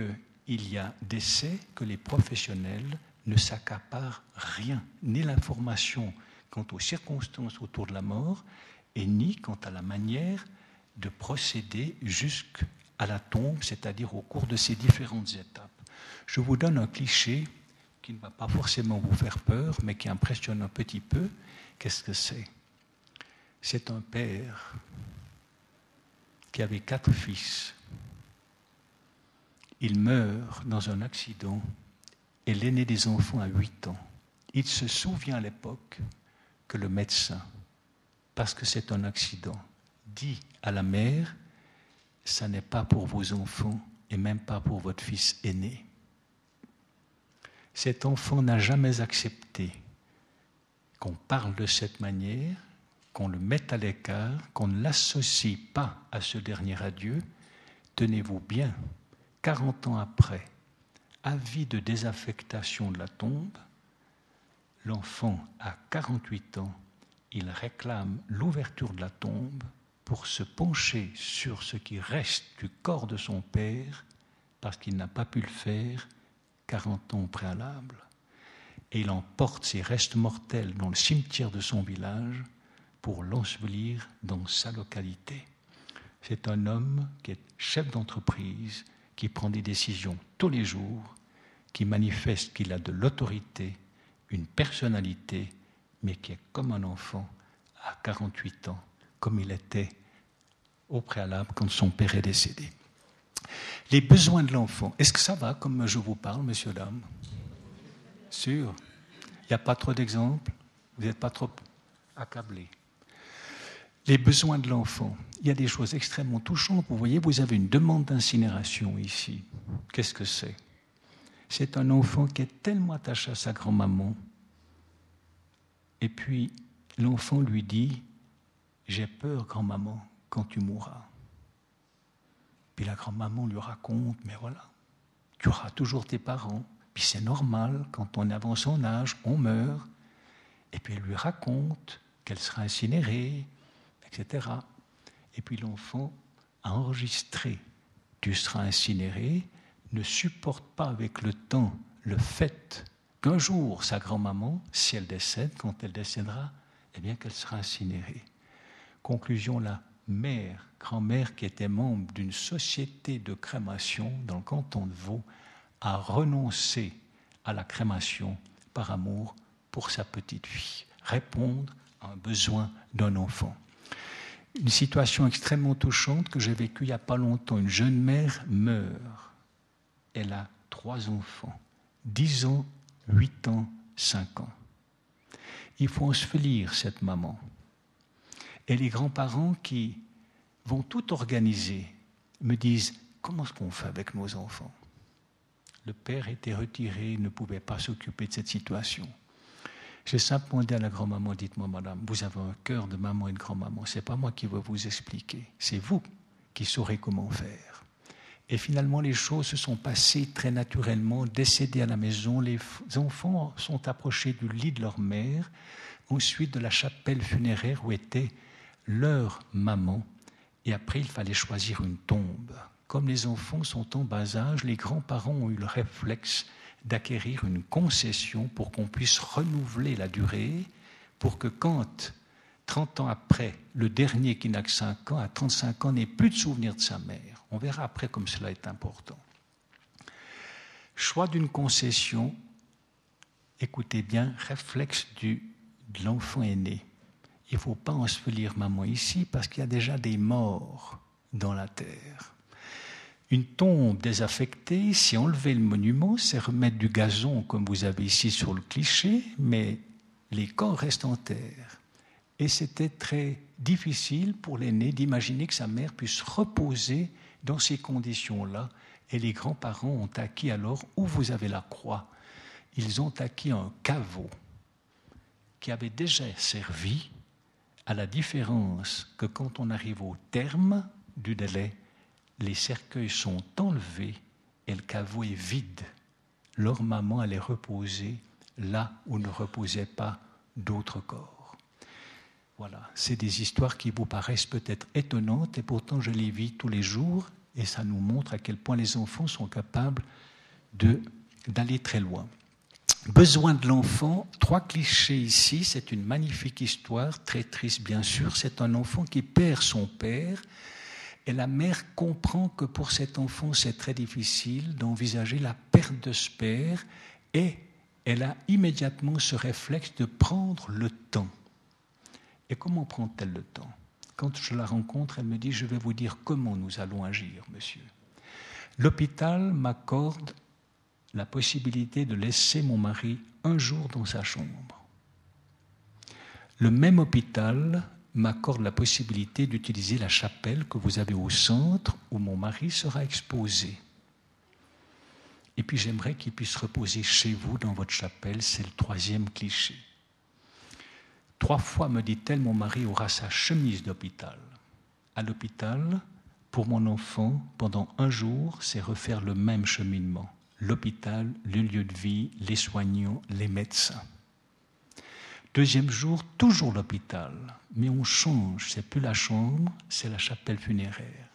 il y a décès que les professionnels ne s'accaparent rien, ni l'information quant aux circonstances autour de la mort, et ni quant à la manière de procéder jusqu'à la tombe, c'est-à-dire au cours de ces différentes étapes. Je vous donne un cliché qui ne va pas forcément vous faire peur, mais qui impressionne un petit peu, qu'est-ce que c'est? C'est un père qui avait quatre fils. Il meurt dans un accident et l'aîné des enfants a huit ans. Il se souvient à l'époque que le médecin, parce que c'est un accident, dit à la mère, ça n'est pas pour vos enfants et même pas pour votre fils aîné cet enfant n'a jamais accepté qu'on parle de cette manière, qu'on le mette à l'écart, qu'on ne l'associe pas à ce dernier adieu. Tenez-vous bien, 40 ans après, avis de désaffectation de la tombe, l'enfant a 48 ans, il réclame l'ouverture de la tombe pour se pencher sur ce qui reste du corps de son père, parce qu'il n'a pas pu le faire 40 ans préalable, et il emporte ses restes mortels dans le cimetière de son village pour l'ensevelir dans sa localité. C'est un homme qui est chef d'entreprise, qui prend des décisions tous les jours, qui manifeste qu'il a de l'autorité, une personnalité, mais qui est comme un enfant à 48 ans, comme il était au préalable quand son père est décédé. Les besoins de l'enfant. Est-ce que ça va comme je vous parle, monsieur, dame? Sûr. Il n'y a pas trop d'exemples? Vous n'êtes pas trop accablé Les besoins de l'enfant. Il y a des choses extrêmement touchantes. Vous voyez, vous avez une demande d'incinération ici. Qu'est-ce que c'est? C'est un enfant qui est tellement attaché à sa grand-maman. Et puis, l'enfant lui dit, j'ai peur, grand-maman, quand tu mourras. Puis la grand-maman lui raconte, mais voilà, tu auras toujours tes parents. Puis c'est normal, quand on avance en âge, on meurt. Et puis elle lui raconte qu'elle sera incinérée, etc. Et puis l'enfant a enregistré, tu seras incinéré ne supporte pas avec le temps le fait qu'un jour sa grand-maman, si elle décède, quand elle décédera, eh bien qu'elle sera incinérée. Conclusion, la mère, grand-mère qui était membre d'une société de crémation dans le canton de Vaud, a renoncé à la crémation par amour pour sa petite fille, répondre à un besoin d'un enfant. Une situation extrêmement touchante que j'ai vécue il n'y a pas longtemps. Une jeune mère meurt. Elle a trois enfants, 10 ans, 8 ans, 5 ans. Il faut ensevelir cette maman. Et les grands-parents qui vont tout organiser me disent comment est-ce qu'on fait avec nos enfants? Le père était retiré, ne pouvait pas s'occuper de cette situation. J'ai simplement dit à la grand-maman, dites-moi madame, vous avez un cœur de maman et de grand-maman, ce n'est pas moi qui vais vous expliquer, c'est vous qui saurez comment faire. Et finalement, les choses se sont passées très naturellement. Décédés à la maison, les enfants sont approchés du lit de leur mère, ensuite de la chapelle funéraire où était leur maman. Et après, il fallait choisir une tombe. Comme les enfants sont en bas âge, les grands-parents ont eu le réflexe d'acquérir une concession pour qu'on puisse renouveler la durée, pour que quand, 30 ans après, le dernier qui n'a que 5 ans, à 35 ans, n'ait plus de souvenir de sa mère. On verra après comme cela est important. Choix d'une concession, écoutez bien, réflexe du, de l'enfant aîné. Il ne faut pas ensevelir maman ici parce qu'il y a déjà des morts dans la terre. Une tombe désaffectée, si enlever le monument, c'est remettre du gazon comme vous avez ici sur le cliché, mais les corps restent en terre. Et c'était très difficile pour l'aîné d'imaginer que sa mère puisse reposer dans ces conditions-là. Et les grands-parents ont acquis alors, où vous avez la croix, ils ont acquis un caveau qui avait déjà servi, à la différence que quand on arrive au terme du délai, les cercueils sont enlevés et le caveau est vide. Leur maman allait reposer là où ne reposaient pas d'autres corps. Voilà, c'est des histoires qui vous paraissent peut-être étonnantes et pourtant je les vis tous les jours et ça nous montre à quel point les enfants sont capables d'aller très loin. Besoin de l'enfant, trois clichés ici, c'est une magnifique histoire, très triste bien sûr, c'est un enfant qui perd son père, et la mère comprend que pour cet enfant, c'est très difficile d'envisager la perte de ce père et elle a immédiatement ce réflexe de prendre le temps. Et comment prend-elle le temps? Quand je la rencontre, elle me dit, je vais vous dire comment nous allons agir, monsieur. L'hôpital m'accorde la possibilité de laisser mon mari un jour dans sa chambre. Le même hôpital m'accorde la possibilité d'utiliser la chapelle que vous avez au centre où mon mari sera exposé. Et puis j'aimerais qu'il puisse reposer chez vous dans votre chapelle, c'est le troisième cliché. Trois fois, me dit-elle, mon mari aura sa chemise d'hôpital. À l'hôpital, pour mon enfant, pendant un jour, c'est refaire le même cheminement. L'hôpital, le lieu de vie, les soignants, les médecins. Deuxième jour, toujours l'hôpital, mais on change, c'est plus la chambre, c'est la chapelle funéraire,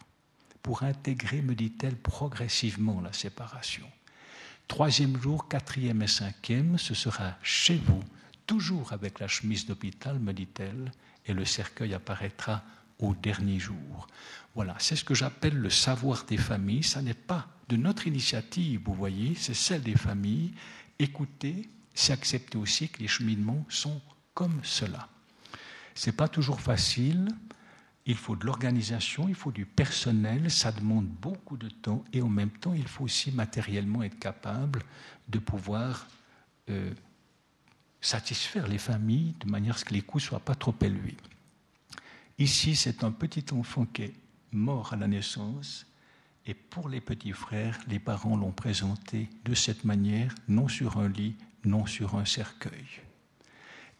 pour intégrer, me dit-elle, progressivement la séparation. Troisième jour, quatrième et cinquième, ce sera chez vous, toujours avec la chemise d'hôpital, me dit-elle, et le cercueil apparaîtra au dernier jour. Voilà, c'est ce que j'appelle le savoir des familles. Ça n'est pas de notre initiative, vous voyez, c'est celle des familles. Écoutez, c'est accepter aussi que les cheminements sont comme cela. Ce n'est pas toujours facile, il faut de l'organisation, il faut du personnel, ça demande beaucoup de temps et en même temps, il faut aussi matériellement être capable de pouvoir euh, satisfaire les familles de manière à ce que les coûts ne soient pas trop élevés. Ici, c'est un petit enfant qui est mort à la naissance et pour les petits frères, les parents l'ont présenté de cette manière, non sur un lit, non sur un cercueil.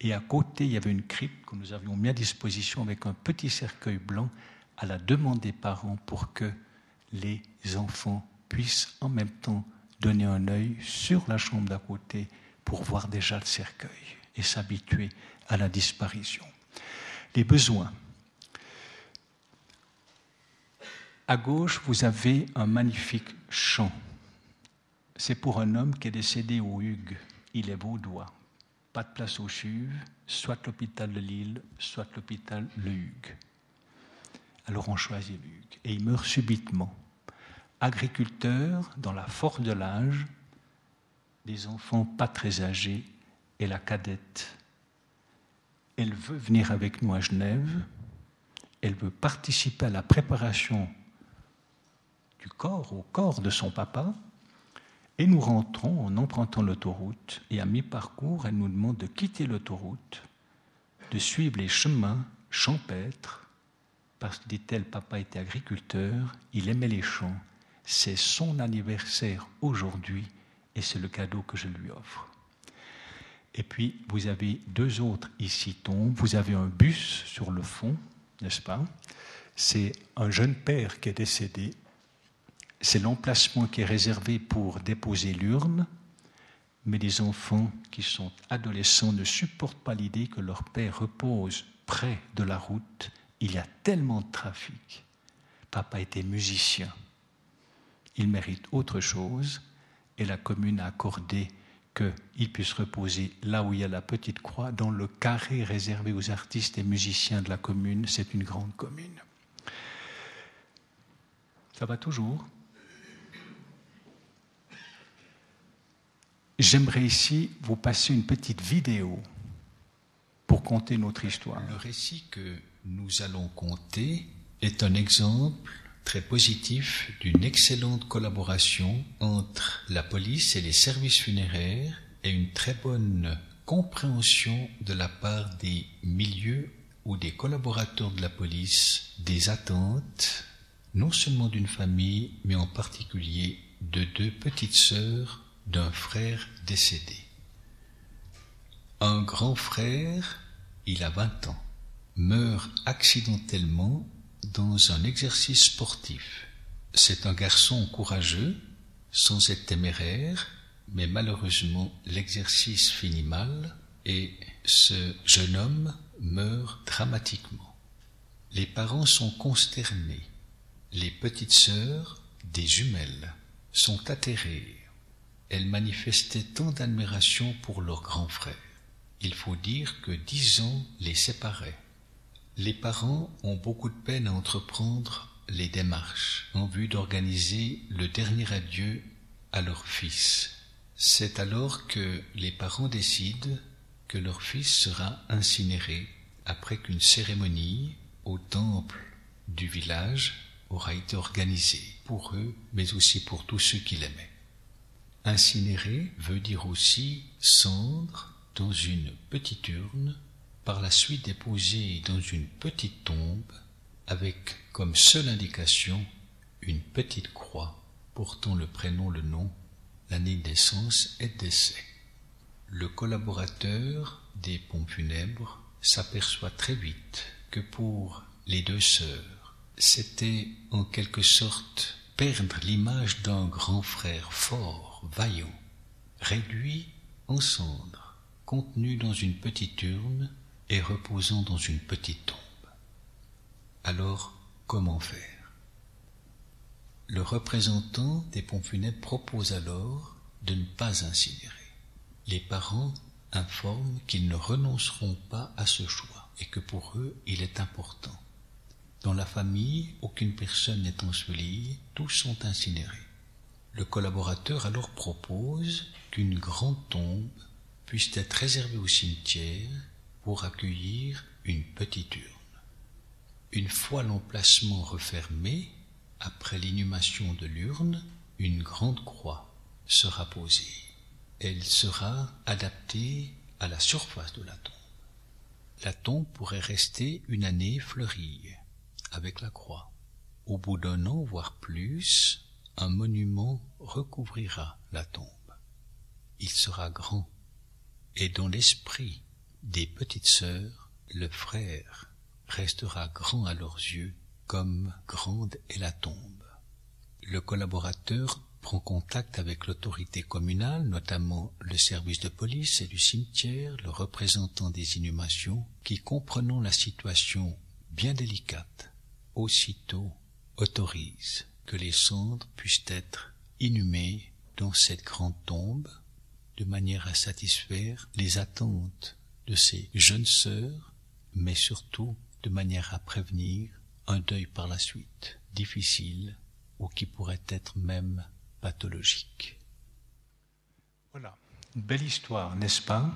Et à côté, il y avait une crypte que nous avions mis à disposition avec un petit cercueil blanc à la demande des parents pour que les enfants puissent en même temps donner un œil sur la chambre d'à côté pour voir déjà le cercueil et s'habituer à la disparition. Les besoins. À gauche, vous avez un magnifique champ c'est pour un homme qui est décédé au Hugues. Il est vaudois. Pas de place au CHUV, soit l'hôpital de Lille, soit l'hôpital Le Hugues. Alors on choisit le Hugues. Et il meurt subitement. Agriculteur, dans la force de l'âge, des enfants pas très âgés, et la cadette. Elle veut venir avec nous à Genève, elle veut participer à la préparation du corps au corps de son papa, et nous rentrons en empruntant l'autoroute, et à mi-parcours, elle nous demande de quitter l'autoroute, de suivre les chemins champêtres, parce que, dit-elle, papa était agriculteur, il aimait les champs, c'est son anniversaire aujourd'hui, et c'est le cadeau que je lui offre. Et puis, vous avez deux autres ici tombent. Vous avez un bus sur le fond, n'est-ce pas? C'est un jeune père qui est décédé. C'est l'emplacement qui est réservé pour déposer l'urne. Mais les enfants qui sont adolescents ne supportent pas l'idée que leur père repose près de la route. Il y a tellement de trafic. Papa était musicien. Il mérite autre chose et la commune a accordé qu'il puisse reposer là où il y a la petite croix, dans le carré réservé aux artistes et musiciens de la commune. C'est une grande commune. Ça va toujours? J'aimerais ici vous passer une petite vidéo pour conter notre histoire. Le récit que nous allons conter est un exemple très positif d'une excellente collaboration entre la police et les services funéraires et une très bonne compréhension de la part des milieux ou des collaborateurs de la police des attentes, non seulement d'une famille, mais en particulier de deux petites sœurs d'un frère décédé. Un grand frère, il a vingt ans, meurt accidentellement dans un exercice sportif. C'est un garçon courageux, sans être téméraire, mais malheureusement l'exercice finit mal et ce jeune homme meurt dramatiquement. Les parents sont consternés. Les petites sœurs, des jumelles, sont atterrées. Elles manifestaient tant d'admiration pour leur grand frère. Il faut dire que dix ans les séparaient. Les parents ont beaucoup de peine à entreprendre les démarches en vue d'organiser le dernier adieu à leur fils. C'est alors que les parents décident que leur fils sera incinéré après qu'une cérémonie au temple du village aura été organisée pour eux, mais aussi pour tous ceux qui l'aimaient. Incinéré veut dire aussi cendre dans une petite urne par la suite déposé dans une petite tombe avec comme seule indication une petite croix portant le prénom, le nom, l'année de et décès. Le collaborateur des pompes funèbres s'aperçoit très vite que pour les deux sœurs, c'était en quelque sorte perdre l'image d'un grand frère fort, vaillant, réduit en cendres, contenu dans une petite urne et reposant dans une petite tombe. Alors, comment faire? Le représentant des pompes funèbres propose alors de ne pas incinérer. Les parents informent qu'ils ne renonceront pas à ce choix et que pour eux il est important. Dans la famille, aucune personne n'est ensevelie, tous sont incinérés. Le collaborateur alors propose qu'une grande tombe puisse être réservée au cimetière pour accueillir une petite urne. Une fois l'emplacement refermé, après l'inhumation de l'urne, une grande croix sera posée. Elle sera adaptée à la surface de la tombe. La tombe pourrait rester une année fleurie avec la croix. Au bout d'un an, voire plus, un monument recouvrira la tombe. Il sera grand, et dans l'esprit des petites sœurs, le frère restera grand à leurs yeux comme grande est la tombe. Le collaborateur prend contact avec l'autorité communale, notamment le service de police et du cimetière, le représentant des inhumations, qui, comprenant la situation bien délicate, aussitôt autorise que les cendres puissent être inhumées dans cette grande tombe de manière à satisfaire les attentes de ces jeunes sœurs, mais surtout de manière à prévenir un deuil par la suite, difficile ou qui pourrait être même pathologique. Voilà, une belle histoire, n'est-ce pas?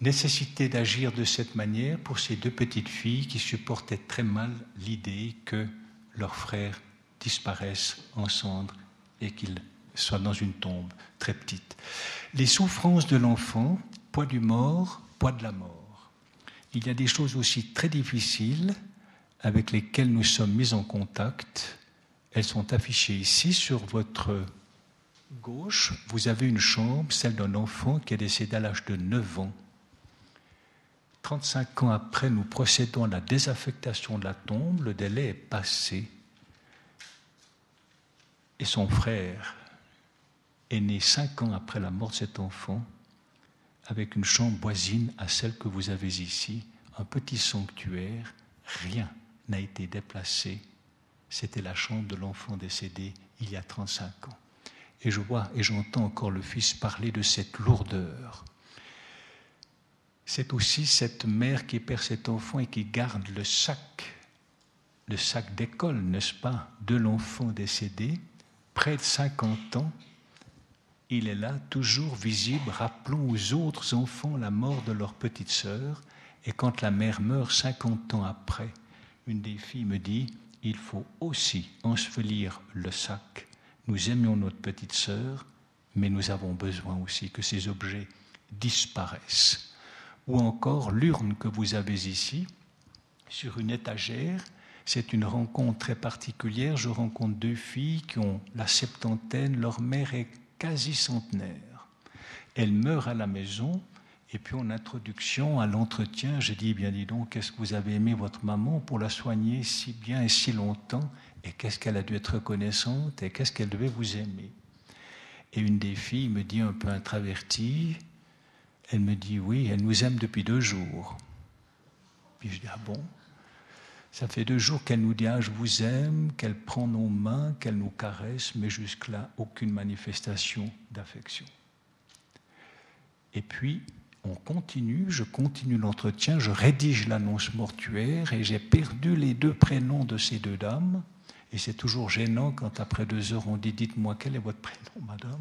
Nécessité d'agir de cette manière pour ces deux petites filles qui supportaient très mal l'idée que leurs frères disparaissent en cendres et qu'ils soient dans une tombe très petite. Les souffrances de l'enfant, poids du mort, poids de la mort. Il y a des choses aussi très difficiles avec lesquelles nous sommes mis en contact. Elles sont affichées ici sur votre gauche. Vous avez une chambre, celle d'un enfant qui est décédé à l'âge de 9 ans. 35 ans après, nous procédons à la désaffectation de la tombe. Le délai est passé. Et son frère est né cinq ans après la mort de cet enfant, avec une chambre voisine à celle que vous avez ici, un petit sanctuaire, rien n'a été déplacé. C'était la chambre de l'enfant décédé il y a 35 ans. Et je vois et j'entends encore le fils parler de cette lourdeur. C'est aussi cette mère qui perd cet enfant et qui garde le sac, le sac d'école, n'est-ce pas, de l'enfant décédé, près de 50 ans, il est là, toujours visible, rappelant aux autres enfants la mort de leur petite sœur. Et quand la mère meurt 50 ans après, une des filles me dit, il faut aussi ensevelir le sac. Nous aimions notre petite sœur, mais nous avons besoin aussi que ces objets disparaissent. Ou encore l'urne que vous avez ici, sur une étagère, c'est une rencontre très particulière. Je rencontre deux filles qui ont la septantaine, leur mère est quasi centenaire. Elle meurt à la maison, et puis en introduction à l'entretien, je dis, bien dis donc, qu'est-ce que vous avez aimé votre maman pour la soigner si bien et si longtemps, et qu'est-ce qu'elle a dû être reconnaissante, et qu'est-ce qu'elle devait vous aimer? Et une des filles me dit un peu introvertie, elle me dit, oui, elle nous aime depuis deux jours. Puis je dis, ah bon? Ça fait deux jours qu'elle nous dit ah, Je vous aime, qu'elle prend nos mains, qu'elle nous caresse, mais jusque-là, aucune manifestation d'affection. Et puis, on continue, je continue l'entretien, je rédige l'annonce mortuaire et j'ai perdu les deux prénoms de ces deux dames. Et c'est toujours gênant quand après deux heures on dit Dites-moi quel est votre prénom, madame?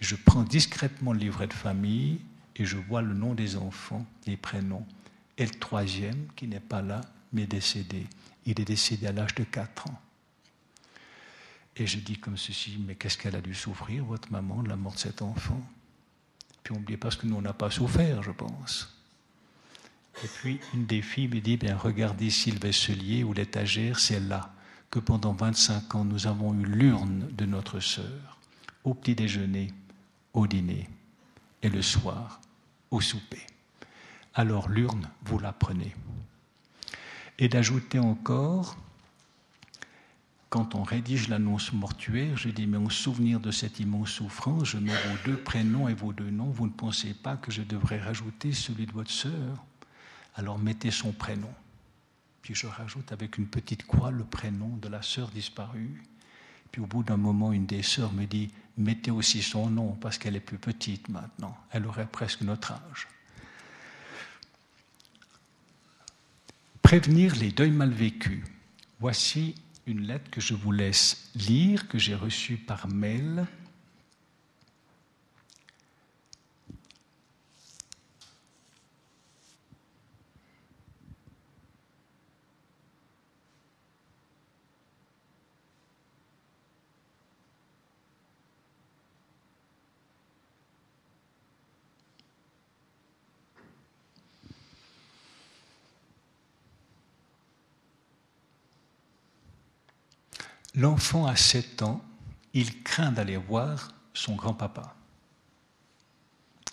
Je prends discrètement le livret de famille et je vois le nom des enfants, les prénoms. Et le troisième, qui n'est pas là, mais décédé. Il est décédé à l'âge de 4 ans. Et je dis comme ceci, mais qu'est-ce qu'elle a dû souffrir, votre maman, de la mort de cet enfant? Puis on parce que nous, on n'a pas souffert, je pense. Et puis une des filles me dit, bien regardez ici le vaisselier ou l'étagère, c'est là que pendant 25 ans, nous avons eu l'urne de notre sœur, au petit déjeuner, au dîner, et le soir, au souper. Alors l'urne, vous la prenez et d'ajouter encore, quand on rédige l'annonce mortuaire, je dis, mais en souvenir de cette immense souffrance, je mets vos deux prénoms et vos deux noms, vous ne pensez pas que je devrais rajouter celui de votre sœur? Alors mettez son prénom. Puis je rajoute avec une petite croix le prénom de la sœur disparue. Puis au bout d'un moment, une des sœurs me dit, mettez aussi son nom parce qu'elle est plus petite maintenant. Elle aurait presque notre âge. Prévenir les deuils mal vécus. Voici une lettre que je vous laisse lire, que j'ai reçue par mail L'enfant a 7 ans, il craint d'aller voir son grand-papa.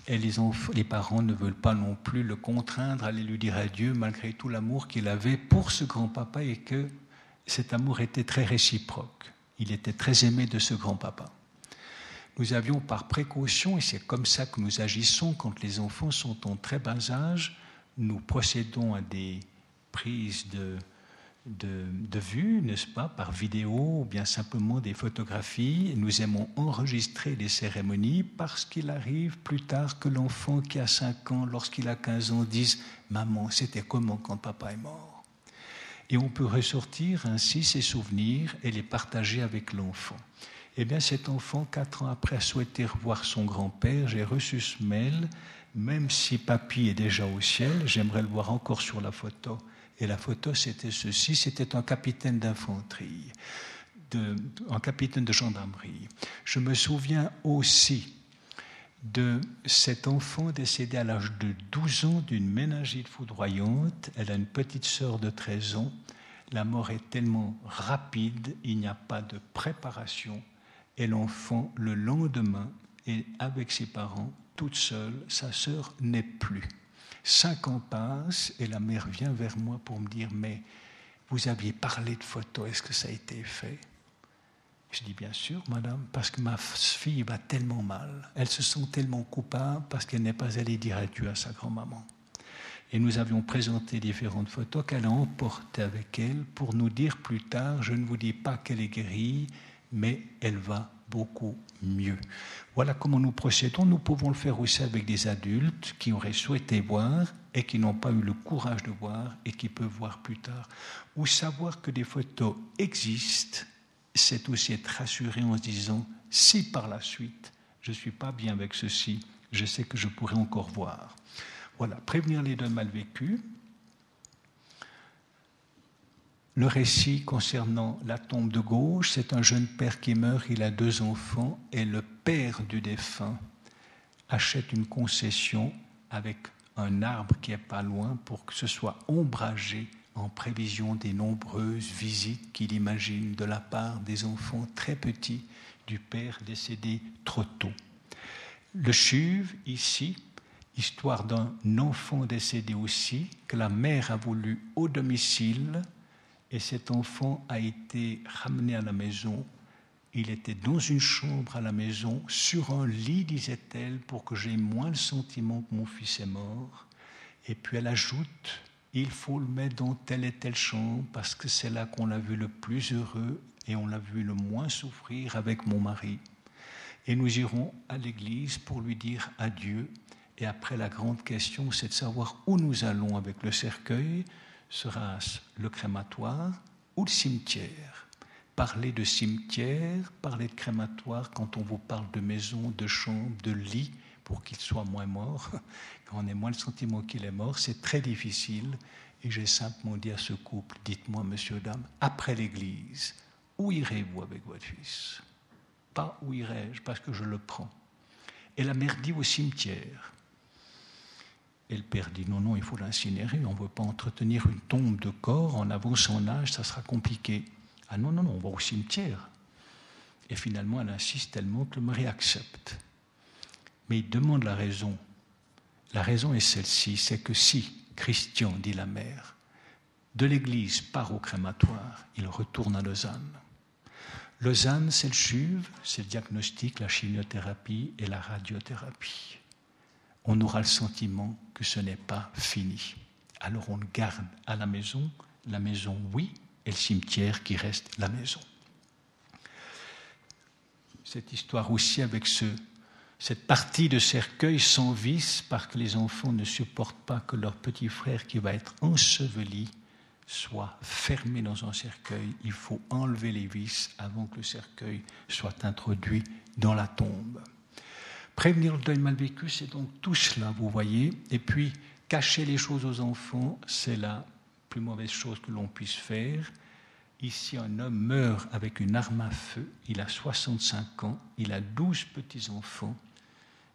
Et les, les, parents ne veulent pas non plus le contraindre à aller lui dire adieu malgré tout l'amour qu'il avait pour ce grand-papa et que cet amour était très réciproque. Il était très aimé de ce grand-papa. Nous avions par précaution, et c'est comme ça que nous agissons quand les enfants sont en très bas âge, nous procédons à des prises de, de, de vues, n'est-ce pas, par vidéo ou bien simplement des photographies. Nous aimons enregistrer les cérémonies parce qu'il arrive plus tard que l'enfant qui a 5 ans, lorsqu'il a 15 ans, dise Maman, c'était comment quand papa est mort? Et on peut ressortir ainsi ses souvenirs et les partager avec l'enfant. Eh bien, cet enfant, quatre ans après, a souhaité revoir son grand-père. J'ai reçu ce mail. Même si papy est déjà au ciel, j'aimerais le voir encore sur la photo. Et la photo, c'était ceci, c'était un capitaine d'infanterie, un capitaine de gendarmerie. Je me souviens aussi de cet enfant décédé à l'âge de 12 ans d'une méningite foudroyante. Elle a une petite sœur de 13 ans. La mort est tellement rapide, il n'y a pas de préparation. Et l'enfant, le lendemain, est avec ses parents, toute seule. Sa sœur n'est plus. Cinq ans passent et la mère vient vers moi pour me dire Mais vous aviez parlé de photos, est-ce que ça a été fait? Je dis Bien sûr, madame, parce que ma fille va tellement mal. Elle se sent tellement coupable parce qu'elle n'est pas allée dire adieu à sa grand-maman. Et nous avions présenté différentes photos qu'elle a emportées avec elle pour nous dire plus tard Je ne vous dis pas qu'elle est guérie, mais elle va beaucoup mieux. Voilà comment nous procédons. Nous pouvons le faire aussi avec des adultes qui auraient souhaité voir et qui n'ont pas eu le courage de voir et qui peuvent voir plus tard. Ou savoir que des photos existent, c'est aussi être rassuré en se disant, si par la suite je ne suis pas bien avec ceci, je sais que je pourrai encore voir. Voilà, prévenir les deux mal vécus, le récit concernant la tombe de gauche, c'est un jeune père qui meurt, il a deux enfants, et le père du défunt achète une concession avec un arbre qui est pas loin pour que ce soit ombragé en prévision des nombreuses visites qu'il imagine de la part des enfants très petits du père décédé trop tôt. Le chuve, ici, histoire d'un enfant décédé aussi, que la mère a voulu au domicile et cet enfant a été ramené à la maison. Il était dans une chambre à la maison, sur un lit, disait-elle, pour que j'aie moins le sentiment que mon fils est mort. Et puis elle ajoute, il faut le mettre dans telle et telle chambre parce que c'est là qu'on l'a vu le plus heureux et on l'a vu le moins souffrir avec mon mari. Et nous irons à l'église pour lui dire adieu. Et après, la grande question, c'est de savoir où nous allons avec le cercueil, sera-ce le crématoire ou le cimetière Parler de cimetière, parler de crématoire quand on vous parle de maison, de chambre, de lit, pour qu'il soit moins mort, quand on ait moins le sentiment qu'il est mort, c'est très difficile. Et j'ai simplement dit à ce couple, dites-moi, monsieur, dame, après l'église, où irez-vous avec votre fils? Pas où irai-je, parce que je le prends. Et la mère dit au cimetière. Et le père dit non, non, il faut l'incinérer, on ne veut pas entretenir une tombe de corps en avant son âge, ça sera compliqué. Ah non, non, non, on va au cimetière. Et finalement, elle insiste tellement que le mari accepte. Mais il demande la raison. La raison est celle-ci, c'est que si Christian, dit la mère, de l'église part au crématoire, il retourne à Lausanne. Lausanne, c'est le chuve, c'est le diagnostic, la chimiothérapie et la radiothérapie on aura le sentiment que ce n'est pas fini. Alors on le garde à la maison, la maison oui, et le cimetière qui reste la maison. Cette histoire aussi avec ce, cette partie de cercueil sans vis, parce que les enfants ne supportent pas que leur petit frère qui va être enseveli soit fermé dans un cercueil. Il faut enlever les vis avant que le cercueil soit introduit dans la tombe. Prévenir le deuil mal vécu, c'est donc tout cela, vous voyez. Et puis, cacher les choses aux enfants, c'est la plus mauvaise chose que l'on puisse faire. Ici, un homme meurt avec une arme à feu. Il a 65 ans, il a 12 petits-enfants.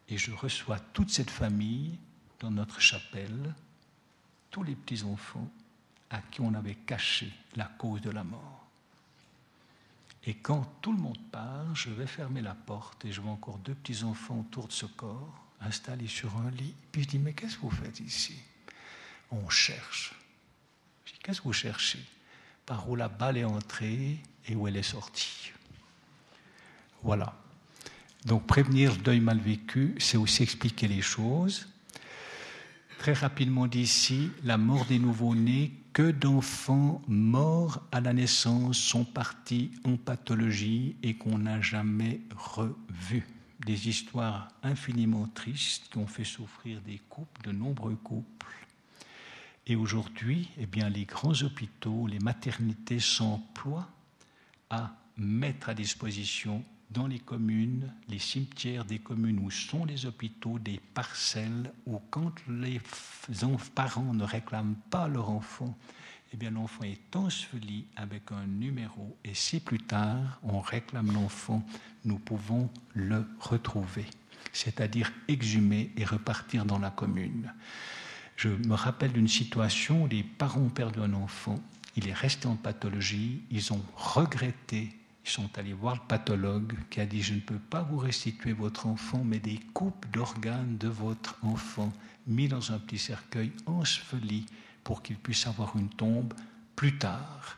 Et je reçois toute cette famille dans notre chapelle, tous les petits-enfants à qui on avait caché la cause de la mort. Et quand tout le monde part, je vais fermer la porte et je vois encore deux petits-enfants autour de ce corps, installés sur un lit. Puis je dis, mais qu'est-ce que vous faites ici? On cherche. Je dis, qu'est-ce que vous cherchez? Par où la balle est entrée et où elle est sortie. Voilà. Donc prévenir le deuil mal vécu, c'est aussi expliquer les choses. Très rapidement d'ici, la mort des nouveau-nés, que d'enfants morts à la naissance sont partis en pathologie et qu'on n'a jamais revus. Des histoires infiniment tristes qui ont fait souffrir des couples, de nombreux couples. Et aujourd'hui, eh bien, les grands hôpitaux, les maternités s'emploient à mettre à disposition dans les communes, les cimetières des communes où sont les hôpitaux, des parcelles où quand les parents ne réclament pas leur enfant, eh bien l'enfant est enseveli avec un numéro et si plus tard on réclame l'enfant, nous pouvons le retrouver, c'est-à-dire exhumer et repartir dans la commune. Je me rappelle d'une situation où les parents ont perdu un enfant, il est resté en pathologie, ils ont regretté ils sont allés voir le pathologue qui a dit Je ne peux pas vous restituer votre enfant, mais des coupes d'organes de votre enfant mis dans un petit cercueil enseveli pour qu'il puisse avoir une tombe plus tard.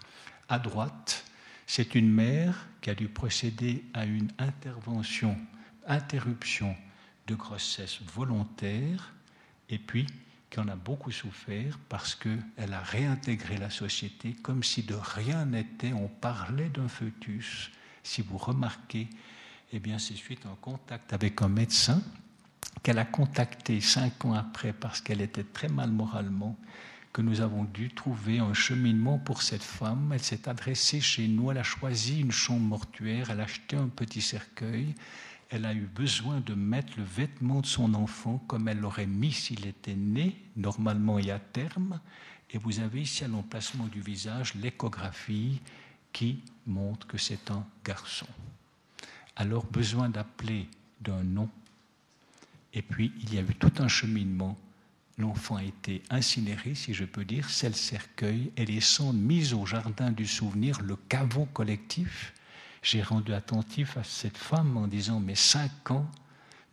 À droite, c'est une mère qui a dû procéder à une intervention, interruption de grossesse volontaire, et puis qui en a beaucoup souffert parce qu'elle a réintégré la société comme si de rien n'était. On parlait d'un fœtus. Si vous remarquez, eh bien, c'est suite un contact avec un médecin qu'elle a contacté cinq ans après parce qu'elle était très mal moralement que nous avons dû trouver un cheminement pour cette femme. Elle s'est adressée chez nous, elle a choisi une chambre mortuaire, elle a acheté un petit cercueil, elle a eu besoin de mettre le vêtement de son enfant comme elle l'aurait mis s'il était né, normalement et à terme. Et vous avez ici à l'emplacement du visage l'échographie qui montre que c'est un garçon. Alors besoin d'appeler d'un nom. Et puis il y a eu tout un cheminement. L'enfant a été incinéré, si je peux dire, c'est le cercueil, et les cendres mises au jardin du souvenir, le caveau collectif, j'ai rendu attentif à cette femme en disant, mais cinq ans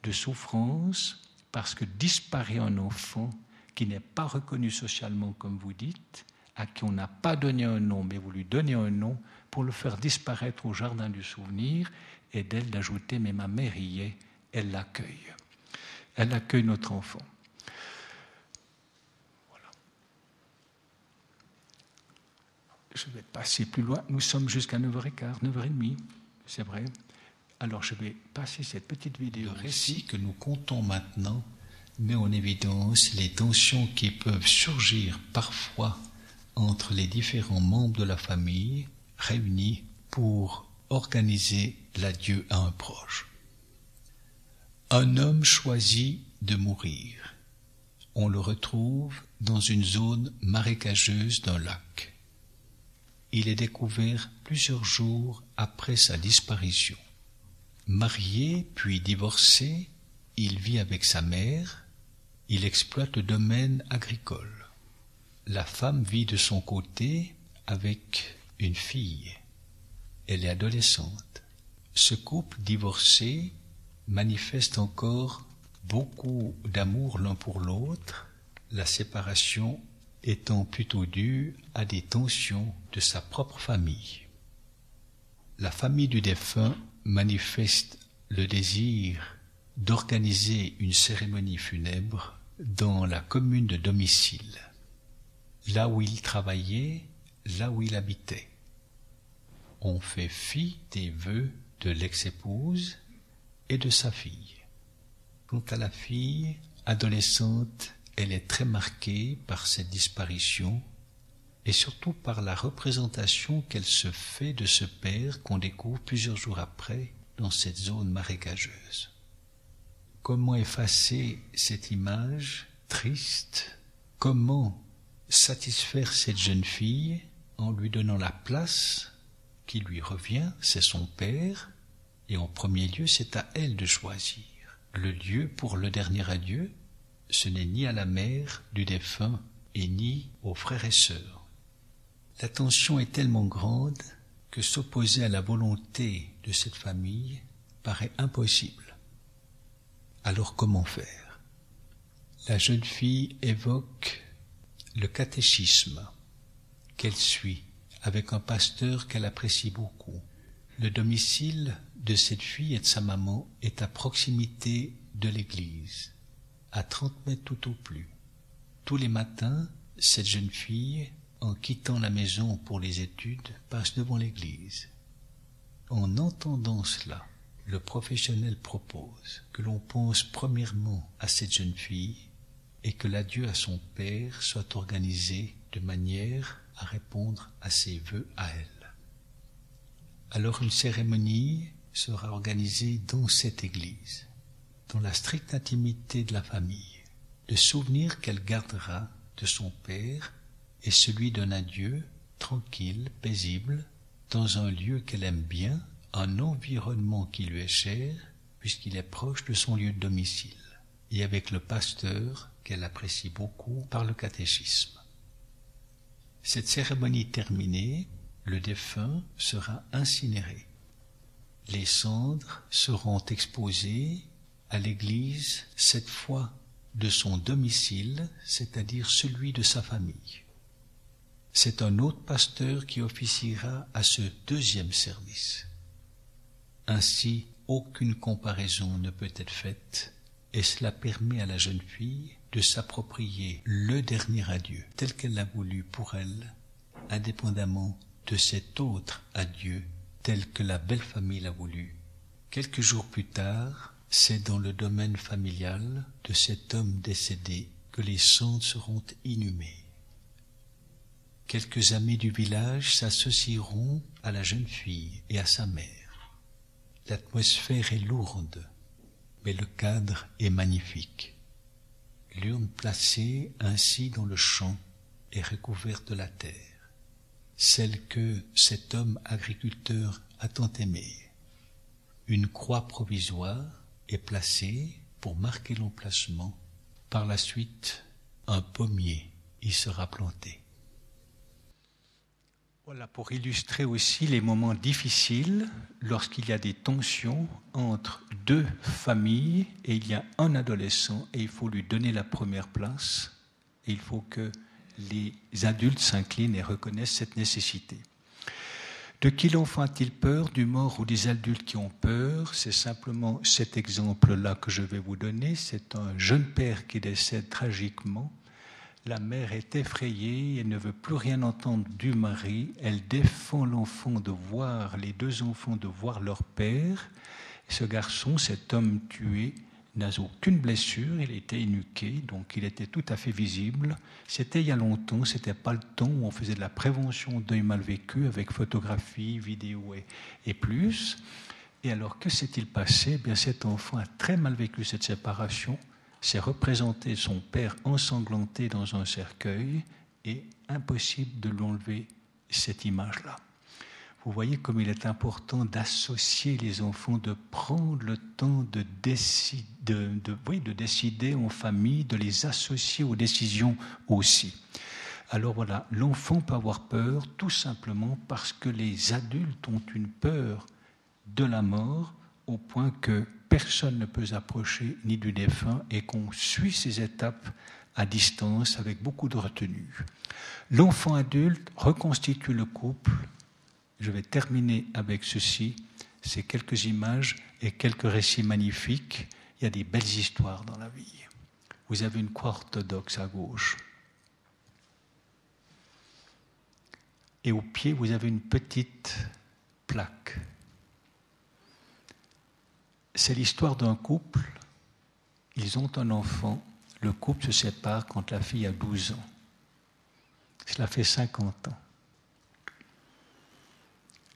de souffrance parce que disparaît un enfant qui n'est pas reconnu socialement, comme vous dites, à qui on n'a pas donné un nom, mais vous lui donnez un nom pour le faire disparaître au jardin du souvenir, et d'elle d'ajouter, mais ma mère y est, elle l'accueille. Elle accueille notre enfant. Je vais passer plus loin. Nous sommes jusqu'à 9h15, 9h30, c'est vrai. Alors je vais passer cette petite vidéo. Le récit que nous comptons maintenant met en évidence les tensions qui peuvent surgir parfois entre les différents membres de la famille réunis pour organiser l'adieu à un proche. Un homme choisit de mourir. On le retrouve dans une zone marécageuse d'un lac il est découvert plusieurs jours après sa disparition. Marié puis divorcé, il vit avec sa mère, il exploite le domaine agricole. La femme vit de son côté avec une fille. Elle est adolescente. Ce couple divorcé manifeste encore beaucoup d'amour l'un pour l'autre. La séparation étant plutôt dû à des tensions de sa propre famille. La famille du défunt manifeste le désir d'organiser une cérémonie funèbre dans la commune de domicile, là où il travaillait, là où il habitait. On fait fi des vœux de l'ex-épouse et de sa fille. Quant à la fille, adolescente, elle est très marquée par cette disparition et surtout par la représentation qu'elle se fait de ce père qu'on découvre plusieurs jours après dans cette zone marécageuse. Comment effacer cette image triste? Comment satisfaire cette jeune fille en lui donnant la place qui lui revient, c'est son père, et en premier lieu c'est à elle de choisir le lieu pour le dernier adieu, ce n'est ni à la mère du défunt et ni aux frères et sœurs. La tension est tellement grande que s'opposer à la volonté de cette famille paraît impossible. Alors comment faire? La jeune fille évoque le catéchisme qu'elle suit avec un pasteur qu'elle apprécie beaucoup. Le domicile de cette fille et de sa maman est à proximité de l'église à trente mètres tout au plus. Tous les matins, cette jeune fille, en quittant la maison pour les études, passe devant l'église. En entendant cela, le professionnel propose que l'on pense premièrement à cette jeune fille et que l'adieu à son père soit organisé de manière à répondre à ses vœux à elle. Alors une cérémonie sera organisée dans cette église, dans la stricte intimité de la famille, le souvenir qu'elle gardera de son père et celui d'un adieu tranquille, paisible, dans un lieu qu'elle aime bien, un environnement qui lui est cher, puisqu'il est proche de son lieu de domicile, et avec le pasteur qu'elle apprécie beaucoup par le catéchisme. Cette cérémonie terminée, le défunt sera incinéré. Les cendres seront exposées l'église, cette fois de son domicile, c'est-à-dire celui de sa famille. C'est un autre pasteur qui officiera à ce deuxième service. Ainsi, aucune comparaison ne peut être faite, et cela permet à la jeune fille de s'approprier le dernier adieu tel qu'elle l'a voulu pour elle, indépendamment de cet autre adieu tel que la belle famille l'a voulu. Quelques jours plus tard, c'est dans le domaine familial de cet homme décédé que les cendres seront inhumées. Quelques amis du village s'associeront à la jeune fille et à sa mère. L'atmosphère est lourde, mais le cadre est magnifique. L'urne placée ainsi dans le champ est recouverte de la terre, celle que cet homme agriculteur a tant aimée. Une croix provisoire est placée pour marquer l'emplacement. Par la suite, un pommier y sera planté. Voilà, pour illustrer aussi les moments difficiles lorsqu'il y a des tensions entre deux familles et il y a un adolescent et il faut lui donner la première place et il faut que les adultes s'inclinent et reconnaissent cette nécessité. De qui l'enfant a-t-il peur Du mort ou des adultes qui ont peur? C'est simplement cet exemple-là que je vais vous donner. C'est un jeune père qui décède tragiquement la mère est effrayée et ne veut plus rien entendre du mari. Elle défend l'enfant de voir, les deux enfants de voir leur père. ce garçon, cet homme tué, n'a aucune blessure, il était énuqué, donc il était tout à fait visible. C'était il y a longtemps, c'était pas le temps où on faisait de la prévention deuil mal vécu avec photographie, vidéo et, et plus. Et alors, que s'est-il passé? Eh Bien, cet enfant a très mal vécu cette séparation c'est représenter son père ensanglanté dans un cercueil et impossible de l'enlever cette image-là. Vous voyez comme il est important d'associer les enfants, de prendre le temps de, décider, de, de décider en famille, de les associer aux décisions aussi. Alors voilà, l'enfant peut avoir peur tout simplement parce que les adultes ont une peur de la mort au point que personne ne peut s'approcher ni du défunt et qu'on suit ces étapes à distance avec beaucoup de retenue. L'enfant adulte reconstitue le couple. Je vais terminer avec ceci. C'est quelques images et quelques récits magnifiques. Il y a des belles histoires dans la vie. Vous avez une croix orthodoxe à gauche. Et au pied, vous avez une petite plaque c'est l'histoire d'un couple. Ils ont un enfant. Le couple se sépare quand la fille a 12 ans. Cela fait 50 ans.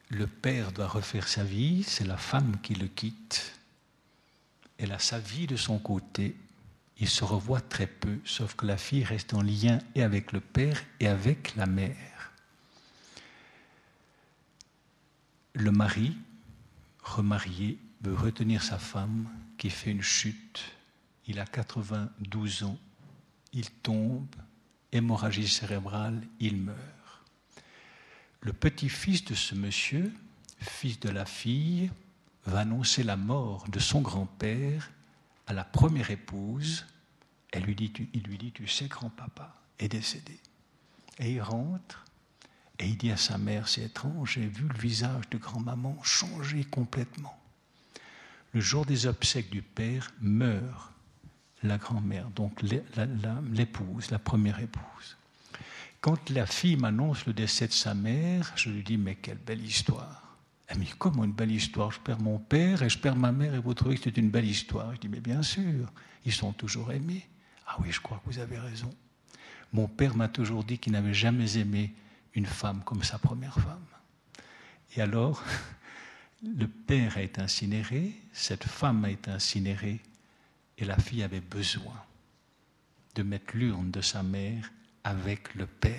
Le père doit refaire sa vie, c'est la femme qui le quitte. Elle a sa vie de son côté. Il se revoit très peu, sauf que la fille reste en lien et avec le père et avec la mère. Le mari, remarié, veut retenir sa femme qui fait une chute. Il a 92 ans. Il tombe, hémorragie cérébrale, il meurt. Le petit-fils de ce monsieur, fils de la fille, va annoncer la mort de son grand-père à la première épouse. Il lui dit, tu sais, grand-papa est décédé. Et il rentre et il dit à sa mère, c'est étrange, j'ai vu le visage de grand-maman changer complètement le jour des obsèques du père, meurt la grand-mère, donc l'épouse, la première épouse. Quand la fille m'annonce le décès de sa mère, je lui dis Mais quelle belle histoire Elle me dit Comment une belle histoire? Je perds mon père et je perds ma mère et vous trouvez que c'est une belle histoire? Je dis Mais bien sûr, ils sont toujours aimés. Ah oui, je crois que vous avez raison. Mon père m'a toujours dit qu'il n'avait jamais aimé une femme comme sa première femme. Et alors, le père a été incinéré, cette femme a été incinérée, et la fille avait besoin de mettre l'urne de sa mère avec le père,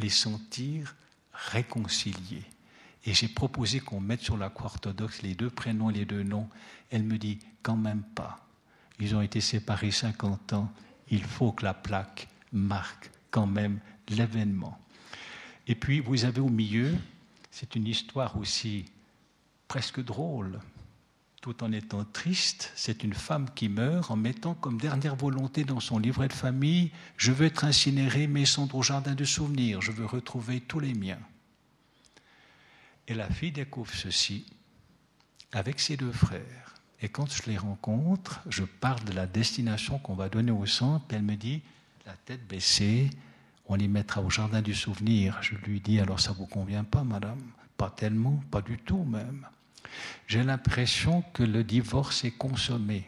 les sentir réconciliés. Et j'ai proposé qu'on mette sur la croix orthodoxe les deux prénoms et les deux noms. Elle me dit, quand même pas. Ils ont été séparés 50 ans. Il faut que la plaque marque quand même l'événement. Et puis, vous avez au milieu, c'est une histoire aussi presque drôle, tout en étant triste. C'est une femme qui meurt en mettant comme dernière volonté dans son livret de famille Je veux être incinérée, mais cendres au jardin de souvenirs, je veux retrouver tous les miens. Et la fille découvre ceci avec ses deux frères. Et quand je les rencontre, je parle de la destination qu'on va donner au centre. Elle me dit, la tête baissée, on les mettra au jardin du souvenir. Je lui dis, alors ça vous convient pas, madame? Pas tellement, pas du tout même. J'ai l'impression que le divorce est consommé.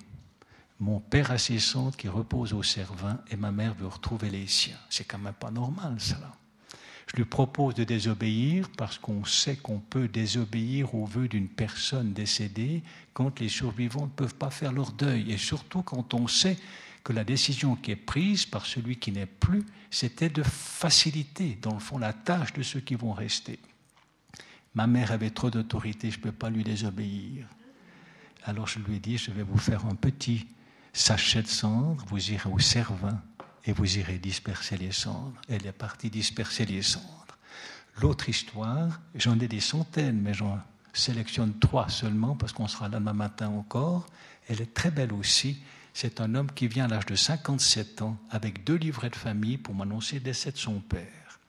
Mon père a ses cendres qui reposent au Cervin et ma mère veut retrouver les siens. C'est quand même pas normal, cela. Je lui propose de désobéir parce qu'on sait qu'on peut désobéir au vœu d'une personne décédée quand les survivants ne peuvent pas faire leur deuil. Et surtout quand on sait que la décision qui est prise par celui qui n'est plus, c'était de faciliter, dans le fond, la tâche de ceux qui vont rester. Ma mère avait trop d'autorité, je ne peux pas lui désobéir. Alors je lui ai dit, je vais vous faire un petit sachet de cendres, vous irez au Cervin et vous irez disperser les cendres. Elle est partie disperser les cendres. L'autre histoire, j'en ai des centaines, mais j'en sélectionne trois seulement parce qu'on sera là demain matin encore. Elle est très belle aussi. C'est un homme qui vient à l'âge de 57 ans avec deux livrets de famille pour m'annoncer le décès de son père.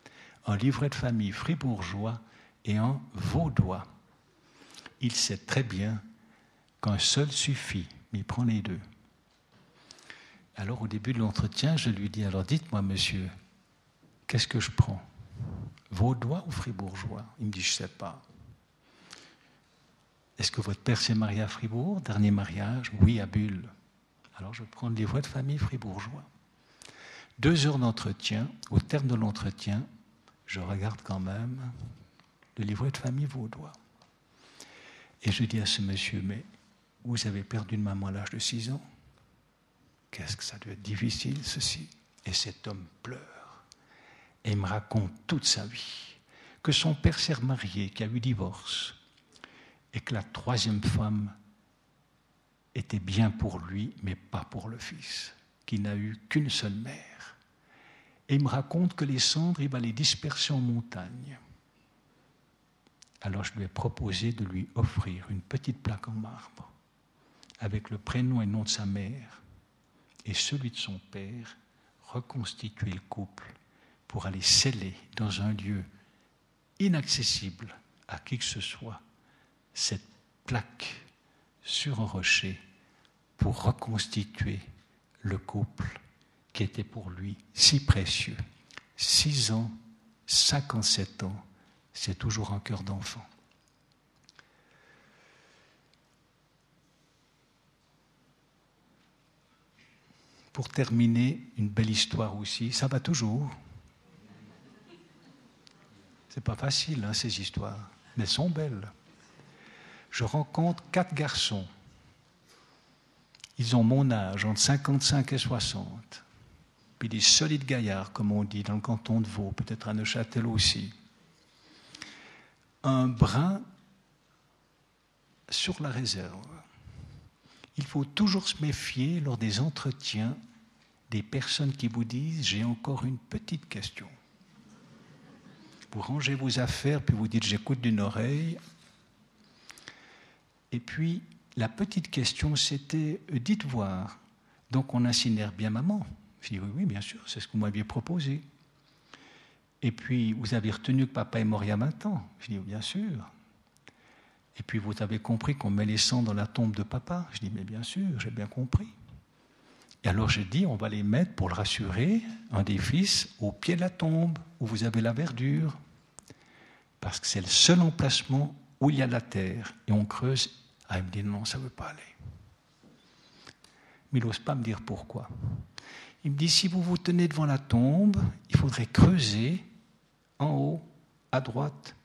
Un livret de famille fribourgeois et un vaudois. Il sait très bien qu'un seul suffit, mais il prend les deux. Alors au début de l'entretien, je lui dis, alors dites-moi monsieur, qu'est-ce que je prends? Vaudois ou fribourgeois? Il me dit, je ne sais pas. Est-ce que votre père s'est marié à Fribourg? Dernier mariage? Oui, à Bulle. Alors je prends le livret de famille fribourgeois. Deux heures d'entretien. Au terme de l'entretien, je regarde quand même le livret de famille vaudois. Et je dis à ce monsieur, mais vous avez perdu une maman à l'âge de 6 ans. Qu'est-ce que ça doit être difficile, ceci. Et cet homme pleure et me raconte toute sa vie. Que son père s'est remarié, qui a eu divorce, et que la troisième femme était bien pour lui, mais pas pour le fils, qui n'a eu qu'une seule mère. Et il me raconte que les cendres, il va les disperser en montagne. Alors je lui ai proposé de lui offrir une petite plaque en marbre, avec le prénom et nom de sa mère et celui de son père, reconstituer le couple pour aller sceller dans un lieu inaccessible à qui que ce soit cette plaque sur un rocher pour reconstituer le couple qui était pour lui si précieux. Six ans, 57 ans, c'est toujours un cœur d'enfant. Pour terminer, une belle histoire aussi, ça va toujours. C'est pas facile, hein, ces histoires, mais elles sont belles. Je rencontre quatre garçons ils ont mon âge, entre 55 et 60. Puis des solides gaillards, comme on dit dans le canton de Vaud, peut-être à Neuchâtel aussi. Un brin sur la réserve. Il faut toujours se méfier lors des entretiens des personnes qui vous disent J'ai encore une petite question. Vous rangez vos affaires, puis vous dites J'écoute d'une oreille. Et puis, la petite question, c'était euh, dites voir, donc on incinère bien maman. Je dis oui, oui, bien sûr, c'est ce que vous m'aviez proposé. Et puis, vous avez retenu que papa est mort il y a 20 ans. Je dis bien sûr. Et puis, vous avez compris qu'on met les sangs dans la tombe de papa. Je dis mais bien sûr, j'ai bien compris. Et alors j'ai dit, on va les mettre, pour le rassurer, un des fils, au pied de la tombe, où vous avez la verdure. Parce que c'est le seul emplacement où il y a la terre. Et on creuse. Ah, il me dit, non, ça ne veut pas aller. Mais il n'ose pas me dire pourquoi. Il me dit, si vous vous tenez devant la tombe, il faudrait creuser en haut, à droite,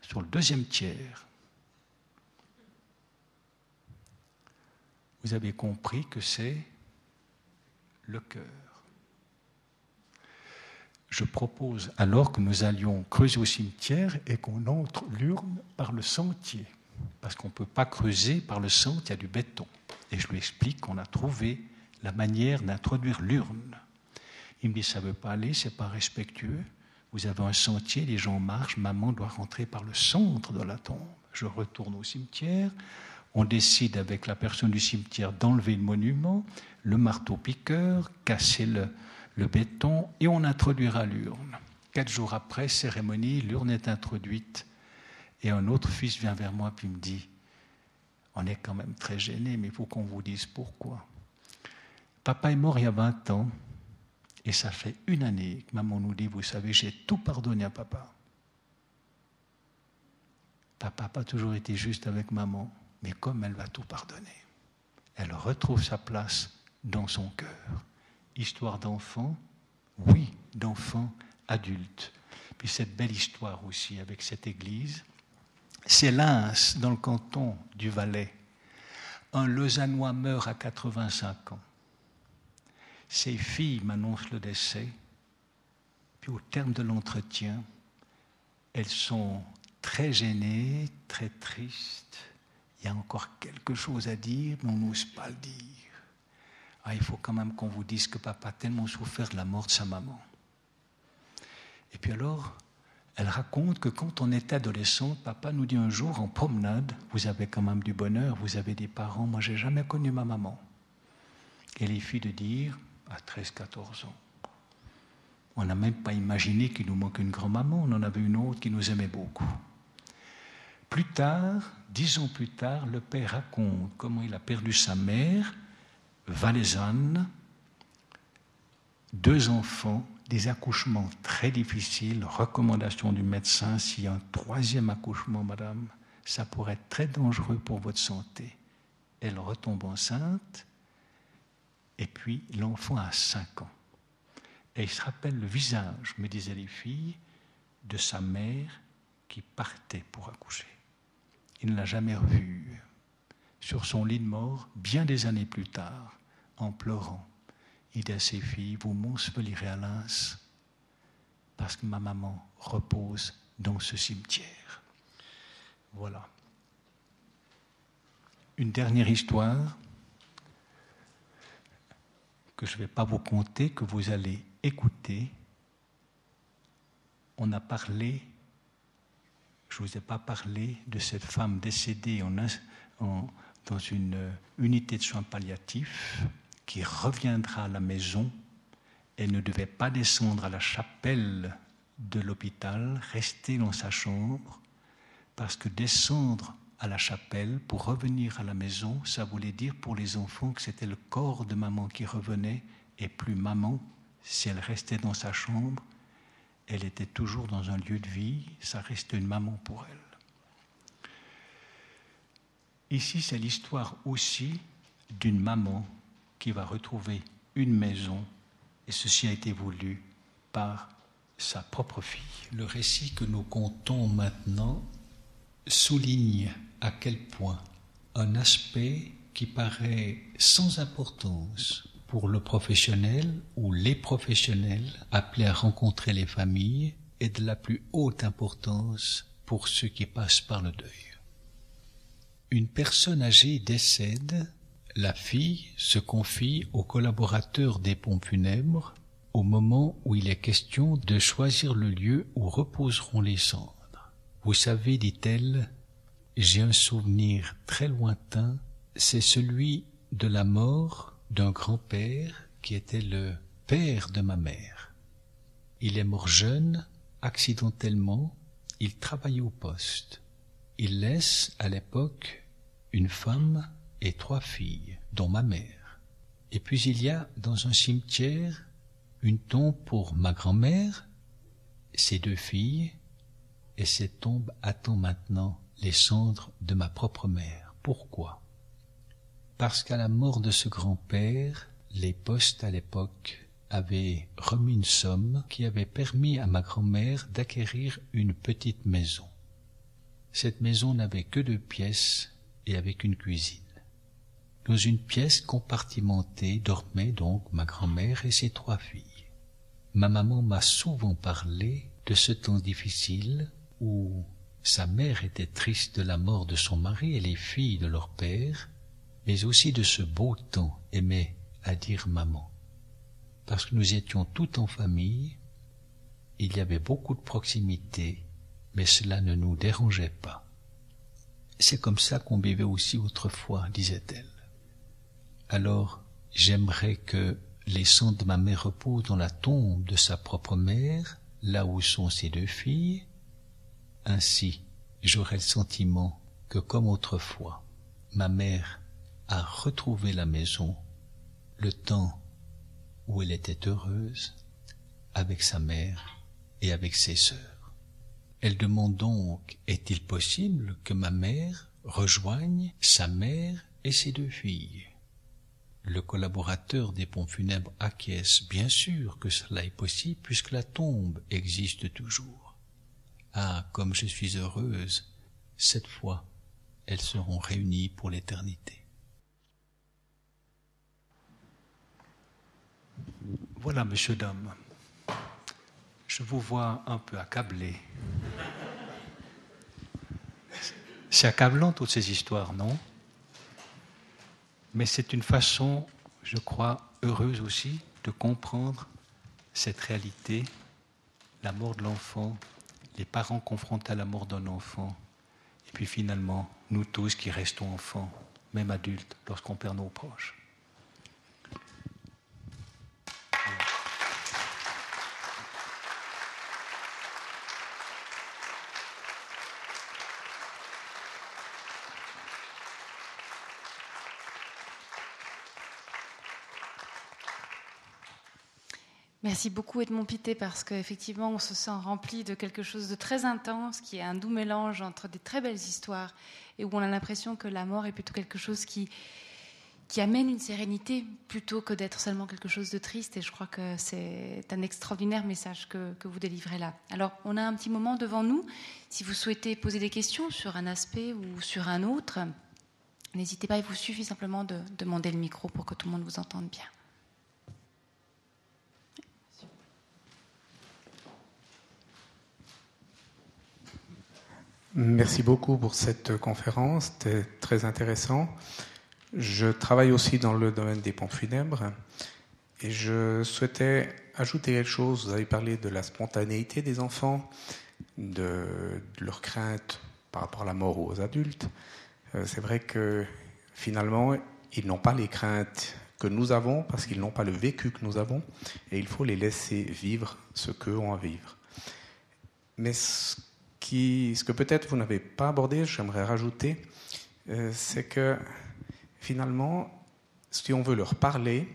sur le deuxième tiers. Vous avez compris que c'est le cœur. Je propose alors que nous allions creuser au cimetière et qu'on entre l'urne par le sentier, parce qu'on ne peut pas creuser par le sentier, il y a du béton. Et je lui explique qu'on a trouvé la manière d'introduire l'urne. Il me dit, ça ne veut pas aller, c'est pas respectueux. Vous avez un sentier, les gens marchent, maman doit rentrer par le centre de la tombe. Je retourne au cimetière, on décide avec la personne du cimetière d'enlever le monument, le marteau-piqueur, casser le, le béton et on introduira l'urne. Quatre jours après, cérémonie, l'urne est introduite et un autre fils vient vers moi puis me dit, on est quand même très gêné, mais il faut qu'on vous dise pourquoi. Papa est mort il y a 20 ans et ça fait une année que maman nous dit, vous savez, j'ai tout pardonné à papa. Papa n'a pas toujours été juste avec maman, mais comme elle va tout pardonner, elle retrouve sa place dans son cœur. Histoire d'enfant, oui, d'enfant adulte. Puis cette belle histoire aussi avec cette église, c'est Lens, dans le canton du Valais. Un Lausannois meurt à 85 ans. Ses filles m'annoncent le décès. Puis au terme de l'entretien, elles sont très gênées, très tristes. Il y a encore quelque chose à dire, mais on n'ose pas le dire. Ah, il faut quand même qu'on vous dise que papa a tellement souffert de la mort de sa maman. Et puis alors, elle raconte que quand on est adolescent, papa nous dit un jour en promenade, vous avez quand même du bonheur, vous avez des parents, moi j'ai jamais connu ma maman. Et les filles de dire, à 13-14 ans, on n'a même pas imaginé qu'il nous manque une grand-maman, on en avait une autre qui nous aimait beaucoup. Plus tard, dix ans plus tard, le père raconte comment il a perdu sa mère, valaisanne, deux enfants, des accouchements très difficiles, recommandation du médecin, s'il y a un troisième accouchement, madame, ça pourrait être très dangereux pour votre santé. Elle retombe enceinte, et puis l'enfant a cinq ans. Et il se rappelle le visage, me disaient les filles, de sa mère qui partait pour accoucher. Il ne l'a jamais revue. Sur son lit de mort, bien des années plus tard, en pleurant, il dit à ses filles, vous m'ensevelirez à Lens parce que ma maman repose dans ce cimetière. Voilà. Une dernière histoire que je ne vais pas vous conter, que vous allez écouter. On a parlé, je ne vous ai pas parlé de cette femme décédée dans une unité de soins palliatifs qui reviendra à la maison et ne devait pas descendre à la chapelle de l'hôpital, rester dans sa chambre, parce que descendre à la chapelle pour revenir à la maison, ça voulait dire pour les enfants que c'était le corps de maman qui revenait et plus maman, si elle restait dans sa chambre, elle était toujours dans un lieu de vie, ça restait une maman pour elle. Ici, c'est l'histoire aussi d'une maman qui va retrouver une maison, et ceci a été voulu par sa propre fille. Le récit que nous comptons maintenant souligne à quel point un aspect qui paraît sans importance pour le professionnel ou les professionnels appelés à rencontrer les familles est de la plus haute importance pour ceux qui passent par le deuil. Une personne âgée décède, la fille se confie au collaborateur des pompes funèbres au moment où il est question de choisir le lieu où reposeront les cendres. Vous savez, dit-elle, j'ai un souvenir très lointain, c'est celui de la mort d'un grand-père qui était le père de ma mère. Il est mort jeune, accidentellement, il travaillait au poste. Il laisse, à l'époque, une femme et trois filles, dont ma mère. Et puis il y a dans un cimetière une tombe pour ma grand-mère, ses deux filles, et cette tombe attend maintenant les cendres de ma propre mère. Pourquoi? Parce qu'à la mort de ce grand-père, les postes à l'époque avaient remis une somme qui avait permis à ma grand-mère d'acquérir une petite maison. Cette maison n'avait que deux pièces et avec une cuisine. Dans une pièce compartimentée dormaient donc ma grand-mère et ses trois filles. Ma maman m'a souvent parlé de ce temps difficile où sa mère était triste de la mort de son mari et les filles de leur père, mais aussi de ce beau temps, aimait à dire maman. Parce que nous étions tout en famille, il y avait beaucoup de proximité, mais cela ne nous dérangeait pas. C'est comme ça qu'on vivait aussi autrefois, disait-elle. Alors, j'aimerais que les cendres de ma mère reposent dans la tombe de sa propre mère, là où sont ses deux filles. Ainsi, j'aurai le sentiment que, comme autrefois, ma mère a retrouvé la maison, le temps où elle était heureuse, avec sa mère et avec ses sœurs. Elle demande donc, est-il possible que ma mère rejoigne sa mère et ses deux filles? Le collaborateur des pompes funèbres acquiesce bien sûr que cela est possible puisque la tombe existe toujours. Ah, comme je suis heureuse, cette fois, elles seront réunies pour l'éternité. Voilà, monsieur Dame, je vous vois un peu accablé. C'est accablant toutes ces histoires, non? Mais c'est une façon, je crois, heureuse aussi de comprendre cette réalité, la mort de l'enfant, les parents confrontés à la mort d'un enfant, et puis finalement, nous tous qui restons enfants, même adultes, lorsqu'on perd nos proches. Merci beaucoup Edmond Pité parce qu'effectivement on se sent rempli de quelque chose de très intense qui est un doux mélange entre des très belles histoires et où on a l'impression que la mort est plutôt quelque chose qui, qui amène une sérénité plutôt que d'être seulement quelque chose de triste et je crois que c'est un extraordinaire message que, que, vous délivrez là. Alors on a un petit moment devant nous. Si vous souhaitez poser des questions sur un aspect ou sur un autre, n'hésitez pas, il vous suffit simplement de demander le micro pour que tout le monde vous entende bien. Merci beaucoup pour cette conférence, c'était très intéressant. Je travaille aussi dans le domaine des pompes funèbres et je souhaitais ajouter quelque chose. Vous avez parlé de la spontanéité des enfants, de, leur crainte par rapport à la mort aux adultes. Euh, c'est vrai que finalement, ils n'ont pas les craintes que nous avons parce qu'ils n'ont pas le vécu que nous avons et il faut les laisser vivre ce qu'eux ont à vivre. Mais ce que peut-être vous n'avez pas abordé, j'aimerais rajouter, euh, c'est que finalement, si on veut leur parler,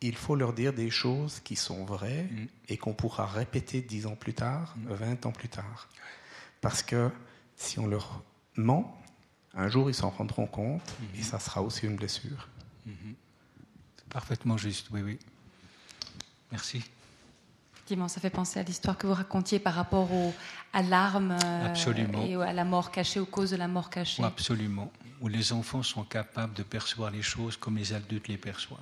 il faut leur dire des choses qui sont vraies mm. et qu'on pourra répéter dix ans plus tard, mm. vingt ans plus tard. Parce que si on leur ment, un jour ils s'en rendront compte et mm-hmm. ça sera aussi une blessure. Mm-hmm. C'est parfaitement juste, oui, oui. Merci ça fait penser à l'histoire que vous racontiez par rapport au, à l'arme euh, et à la mort cachée, aux causes de la mort cachée. absolument. Où les enfants sont capables de percevoir les choses comme les adultes les perçoivent.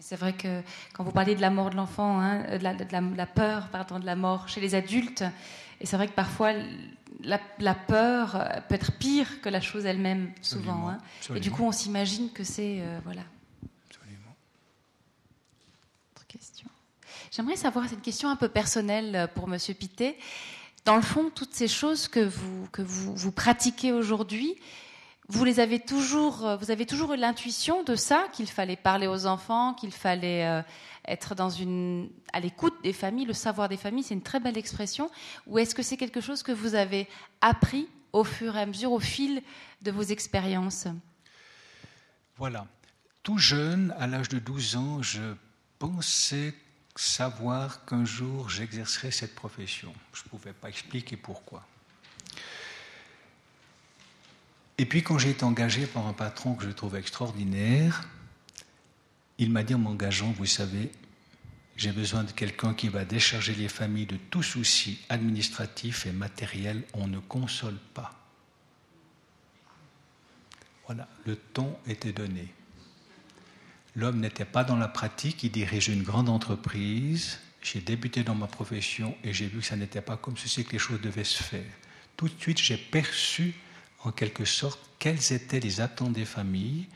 C'est vrai que quand vous parliez de la mort de l'enfant, hein, de, la, peur pardon, de la mort chez les adultes, et c'est vrai que parfois la, peur peut être pire que la chose elle-même, souvent. Hein. Et du coup, on s'imagine que c'est. Euh, voilà. J'aimerais savoir cette question un peu personnelle euh, pour Monsieur Pité. Dans le fond, toutes ces choses que vous, que vous, vous pratiquez aujourd'hui, vous les avez toujours, euh, vous avez toujours eu l'intuition de ça, qu'il fallait parler aux enfants, qu'il fallait euh, être dans une, à l'écoute des familles, le savoir des familles, c'est une très belle expression. Ou est-ce que c'est quelque chose que vous avez appris au fur et à mesure, au fil de vos expériences? Voilà. tout jeune, à l'âge de 12 ans, je pensais savoir qu'un jour j'exercerais cette profession. Je ne pouvais pas expliquer pourquoi. Et puis quand j'ai été engagé par un patron que je trouvais extraordinaire, il m'a dit en m'engageant, vous savez, j'ai besoin de quelqu'un qui va décharger les familles de tout souci administratif et matériel. On ne console pas. Voilà, le ton était donné. L'homme n'était pas dans la pratique, il dirigeait une grande entreprise. J'ai débuté dans ma profession et j'ai vu que ça n'était pas comme ceci que les choses devaient se faire. Tout de suite, j'ai perçu en quelque sorte quelles étaient les attentes des familles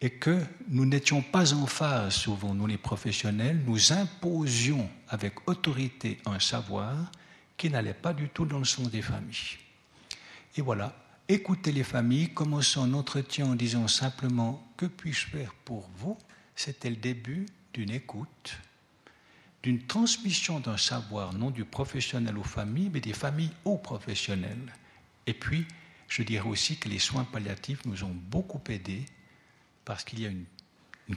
et que nous n'étions pas en phase, souvent nous les professionnels, nous imposions avec autorité un savoir qui n'allait pas du tout dans le sens des familles. Et voilà, écouter les familles, commençons un entretien en disant simplement que puis-je faire pour vous? C'était le début d'une écoute, d'une transmission d'un savoir, non du professionnel aux familles, mais des familles aux professionnels. Et puis, je dirais aussi que les soins palliatifs nous ont beaucoup aidés parce qu'il y a une,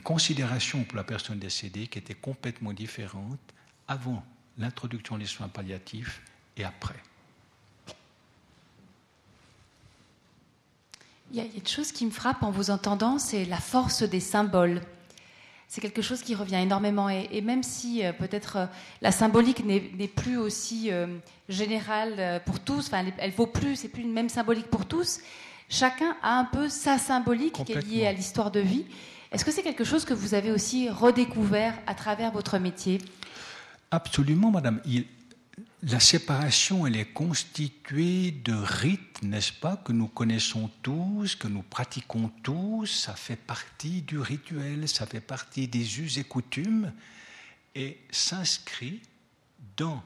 considération pour la personne décédée qui était complètement différente avant l'introduction des soins palliatifs et après. Il y a une chose qui me frappe en vous entendant, c'est la force des symboles. C'est quelque chose qui revient énormément. Et, même si euh, peut-être euh, la symbolique n'est plus aussi euh, générale pour tous, enfin, elle, elle vaut plus, c'est plus une même symbolique pour tous, chacun a un peu sa symbolique qui est liée à l'histoire de vie. Est-ce que c'est quelque chose que vous avez aussi redécouvert à travers votre métier? Absolument, madame. La séparation, elle est constituée de rites, n'est-ce pas, que nous connaissons tous, que nous pratiquons tous. Ça fait partie du rituel, ça fait partie des us et coutumes, et s'inscrit dans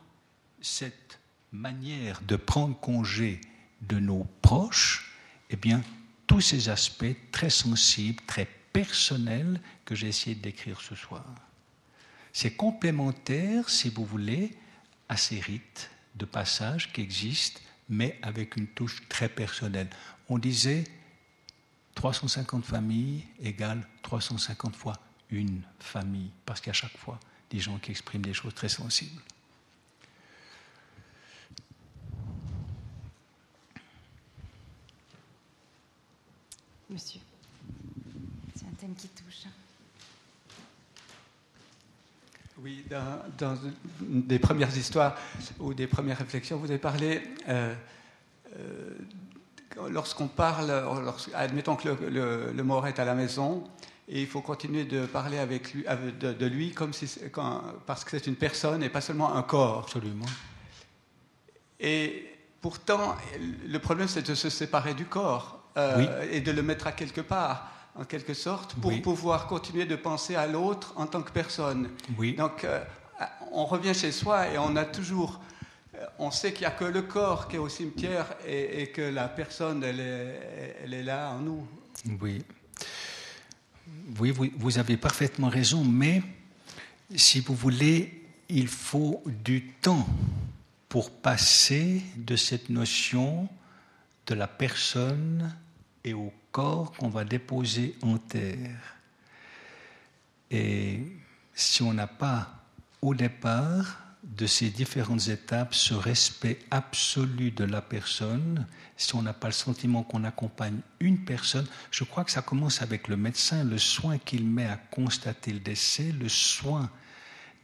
cette manière de prendre congé de nos proches eh bien, tous ces aspects très sensibles, très personnels que j'ai essayé de décrire ce soir. C'est complémentaire, si vous voulez, à ces rites de passage qui existent, mais avec une touche très personnelle. On disait 350 familles égale 350 fois une famille, parce qu'à chaque fois, des gens qui expriment des choses très sensibles. Monsieur, c'est un thème qui touche. Oui, dans, des premières histoires ou des premières réflexions, vous avez parlé, euh, euh, lorsqu'on parle, admettons que le, mort est à la maison, et il faut continuer de parler avec lui, de, lui comme si, parce que c'est une personne et pas seulement un corps. Absolument. Et pourtant, le problème, c'est de se séparer du corps. Euh, et de le mettre à quelque part, en quelque sorte, pour pouvoir continuer de penser à l'autre en tant que personne. Oui. Donc, euh, on revient chez soi et on a toujours. Euh, on sait qu'il n'y a que le corps qui est au cimetière et, que la personne, elle est, elle est, là en nous. Oui. Oui, vous, vous avez parfaitement raison, mais si vous voulez, il faut du temps pour passer de cette notion de la personne et au qu'on va déposer en terre. Et si on n'a pas au départ de ces différentes étapes ce respect absolu de la personne, si on n'a pas le sentiment qu'on accompagne une personne, je crois que ça commence avec le médecin, le soin qu'il met à constater le décès, le soin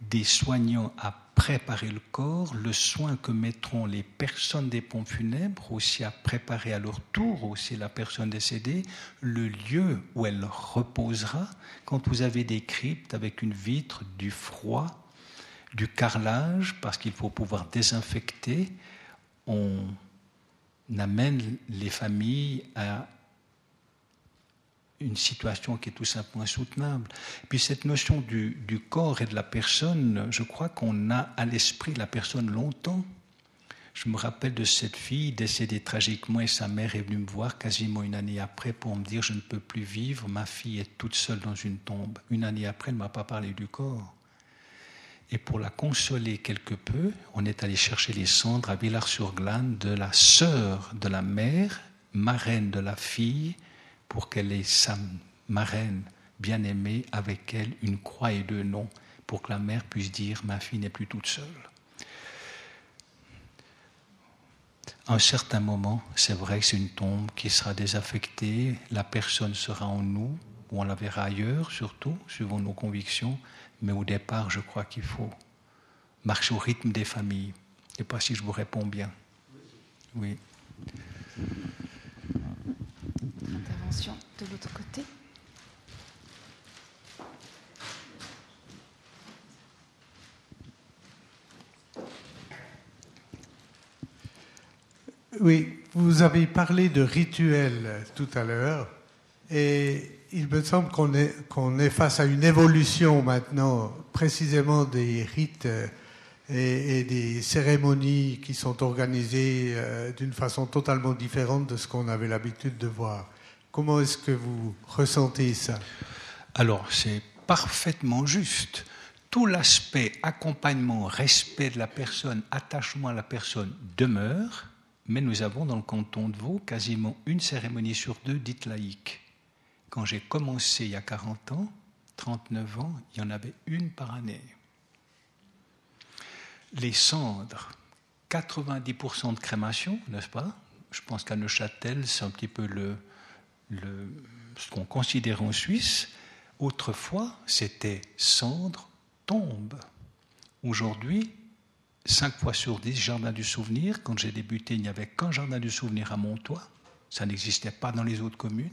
des soignants à préparer le corps, le soin que mettront les personnes des pompes funèbres aussi à préparer à leur tour aussi la personne décédée, le lieu où elle reposera. Quand vous avez des cryptes avec une vitre, du froid, du carrelage, parce qu'il faut pouvoir désinfecter, on amène les familles à une situation qui est tout simplement insoutenable. Puis cette notion du, corps et de la personne, je crois qu'on a à l'esprit la personne longtemps. Je me rappelle de cette fille décédée tragiquement et sa mère est venue me voir quasiment une année après pour me dire je ne peux plus vivre, ma fille est toute seule dans une tombe. Une année après, elle ne m'a pas parlé du corps. Et pour la consoler quelque peu, on est allé chercher les cendres à Villars-sur-Glane de la sœur de la mère, marraine de la fille, pour qu'elle ait sa marraine bien-aimée avec elle une croix et deux noms pour que la mère puisse dire ma fille n'est plus toute seule. Un certain moment, c'est vrai que c'est une tombe qui sera désaffectée, la personne sera en nous, ou on la verra ailleurs surtout, suivant nos convictions, mais au départ, je crois qu'il faut marcher au rythme des familles. Je ne sais pas si je vous réponds bien. Oui. De l'autre côté. Oui, vous avez parlé de rituels tout à l'heure, et il me semble qu'on est, qu'on est face à une évolution maintenant, précisément des rites et, des cérémonies qui sont organisées euh, d'une façon totalement différente de ce qu'on avait l'habitude de voir. Comment est-ce que vous ressentez ça? Alors, c'est parfaitement juste. Tout l'aspect accompagnement, respect de la personne, attachement à la personne demeure, mais nous avons dans le canton de Vaud quasiment une cérémonie sur deux dite laïque. Quand j'ai commencé il y a 40 ans, 39 ans, il y en avait une par année les cendres, 90% de crémation, n'est-ce pas? Je pense qu'à Neuchâtel, c'est un petit peu le, ce qu'on considère en Suisse. Autrefois, c'était cendre, tombe. Aujourd'hui, 5 fois sur 10, jardin du souvenir. Quand j'ai débuté, il n'y avait qu'un jardin du souvenir à Montois. Ça n'existait pas dans les autres communes.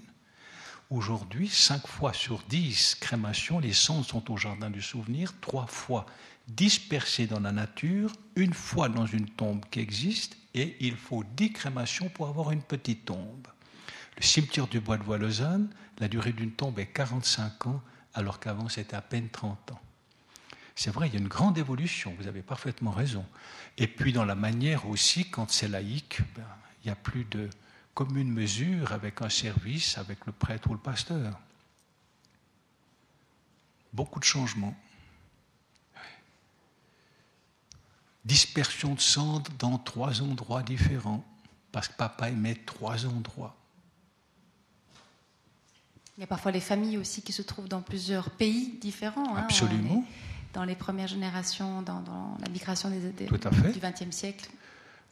Aujourd'hui, 5 fois sur 10 crémations, les cendres sont au jardin du souvenir, 3 fois dispersé dans la nature, une fois dans une tombe qui existe, et il faut 10 crémations pour avoir une petite tombe. Cimetière du Bois de Voie-Lausanne, la durée d'une tombe est 45 ans, alors qu'avant c'était à peine 30 ans. C'est vrai, il y a une grande évolution, vous avez parfaitement raison. Et puis dans la manière aussi, quand c'est laïque, ben, il n'y a plus de commune mesure avec un service, avec le prêtre ou le pasteur. Beaucoup de changements. dispersion de cendres dans trois endroits différents, parce que papa aimait trois endroits. Il y a parfois les familles aussi qui se trouvent dans plusieurs pays différents. Hein, Absolument. dans les premières générations, dans, la migration des, du XXe siècle.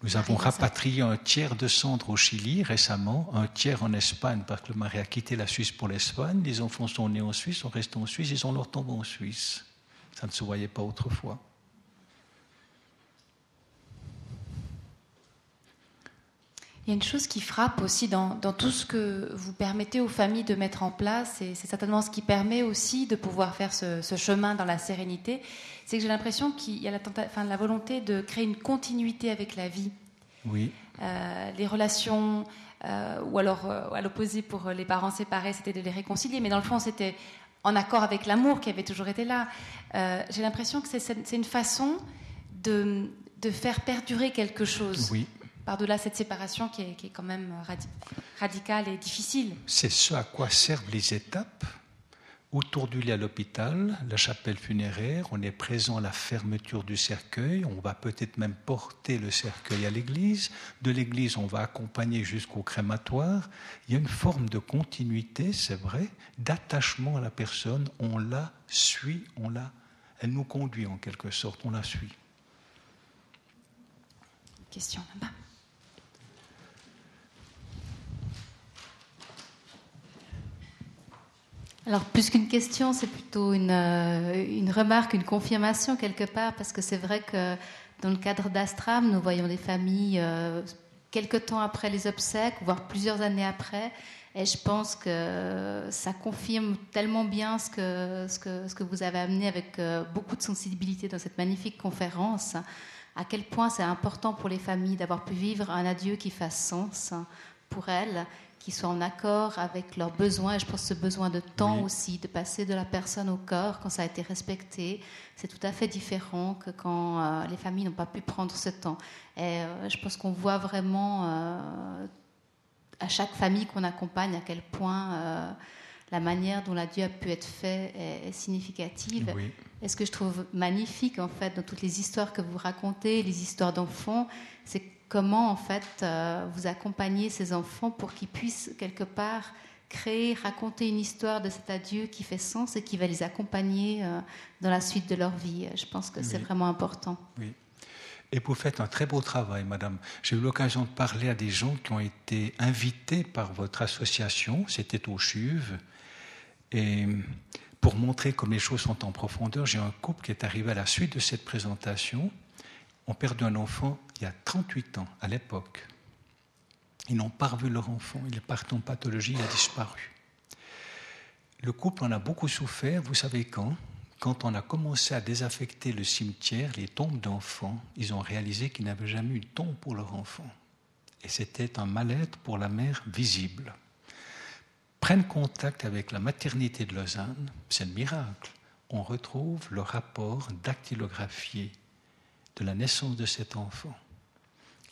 Nous avons rapatrié un tiers de cendres au Chili récemment, un tiers en Espagne, parce que le mari a quitté la Suisse pour l'Espagne. Les enfants sont nés en Suisse, sont restés en Suisse, ils ont leur tombe en Suisse. Ça ne se voyait pas autrefois. Il y a une chose qui frappe aussi dans, tout ce que vous permettez aux familles de mettre en place, et c'est certainement ce qui permet aussi de pouvoir faire ce, chemin dans la sérénité, c'est que j'ai l'impression qu'il y a la, enfin, la, volonté de créer une continuité avec la vie. Oui. Euh, les relations, euh, ou alors euh, à l'opposé pour les parents séparés, c'était de les réconcilier, mais dans le fond, c'était en accord avec l'amour qui avait toujours été là. j'ai l'impression que c'est une façon de, de faire perdurer quelque chose. Oui par-delà cette séparation qui est, quand même radicale et difficile. C'est ce à quoi servent les étapes. Autour du lit à l'hôpital, la chapelle funéraire, on est présent à la fermeture du cercueil, on va peut-être même porter le cercueil à l'église, de l'église on va accompagner jusqu'au crématoire. Il y a une forme de continuité, c'est vrai, d'attachement à la personne, on la suit, on la, elle nous conduit en quelque sorte, on la suit. Question là-bas. Alors, plus qu'une question, c'est plutôt une, euh, une, remarque, une confirmation quelque part, parce que c'est vrai que dans le cadre d'Astram, nous voyons des familles euh, quelques temps après les obsèques, voire plusieurs années après, et je pense que ça confirme tellement bien ce que, ce que, ce que vous avez amené avec euh, beaucoup de sensibilité dans cette magnifique conférence, à quel point c'est important pour les familles d'avoir pu vivre un adieu qui fasse sens pour elles qui soient en accord avec leurs besoins. Et je pense ce besoin de temps aussi, de passer de la personne au corps quand ça a été respecté, c'est tout à fait différent que quand euh, les familles n'ont pas pu prendre ce temps. Et euh, je pense qu'on voit vraiment euh, à chaque famille qu'on accompagne à quel point la manière dont l'adieu a pu être fait est, significative. Et ce que je trouve magnifique, en fait, dans toutes les histoires que vous racontez, les histoires d'enfants, c'est comment en fait euh, vous accompagnez ces enfants pour qu'ils puissent quelque part créer, raconter une histoire de cet adieu qui fait sens et qui va les accompagner euh, dans la suite de leur vie. Je pense que c'est vraiment important. Oui. Et vous faites un très beau travail, madame. J'ai eu l'occasion de parler à des gens qui ont été invités par votre association, c'était au CHUV. Et pour montrer comme les choses sont en profondeur, j'ai un couple qui est arrivé à la suite de cette présentation. On perdu un enfant il y a 38 ans, à l'époque. Ils n'ont pas revu leur enfant, il est parti en pathologie, il a disparu. Le couple en a beaucoup souffert, vous savez quand? Quand on a commencé à désaffecter le cimetière, les tombes d'enfants, ils ont réalisé qu'ils n'avaient jamais eu de tombe pour leur enfant. Et c'était un mal-être pour la mère visible. Prennent contact avec la maternité de Lausanne, c'est un miracle. On retrouve le rapport dactylographié de la naissance de cet enfant.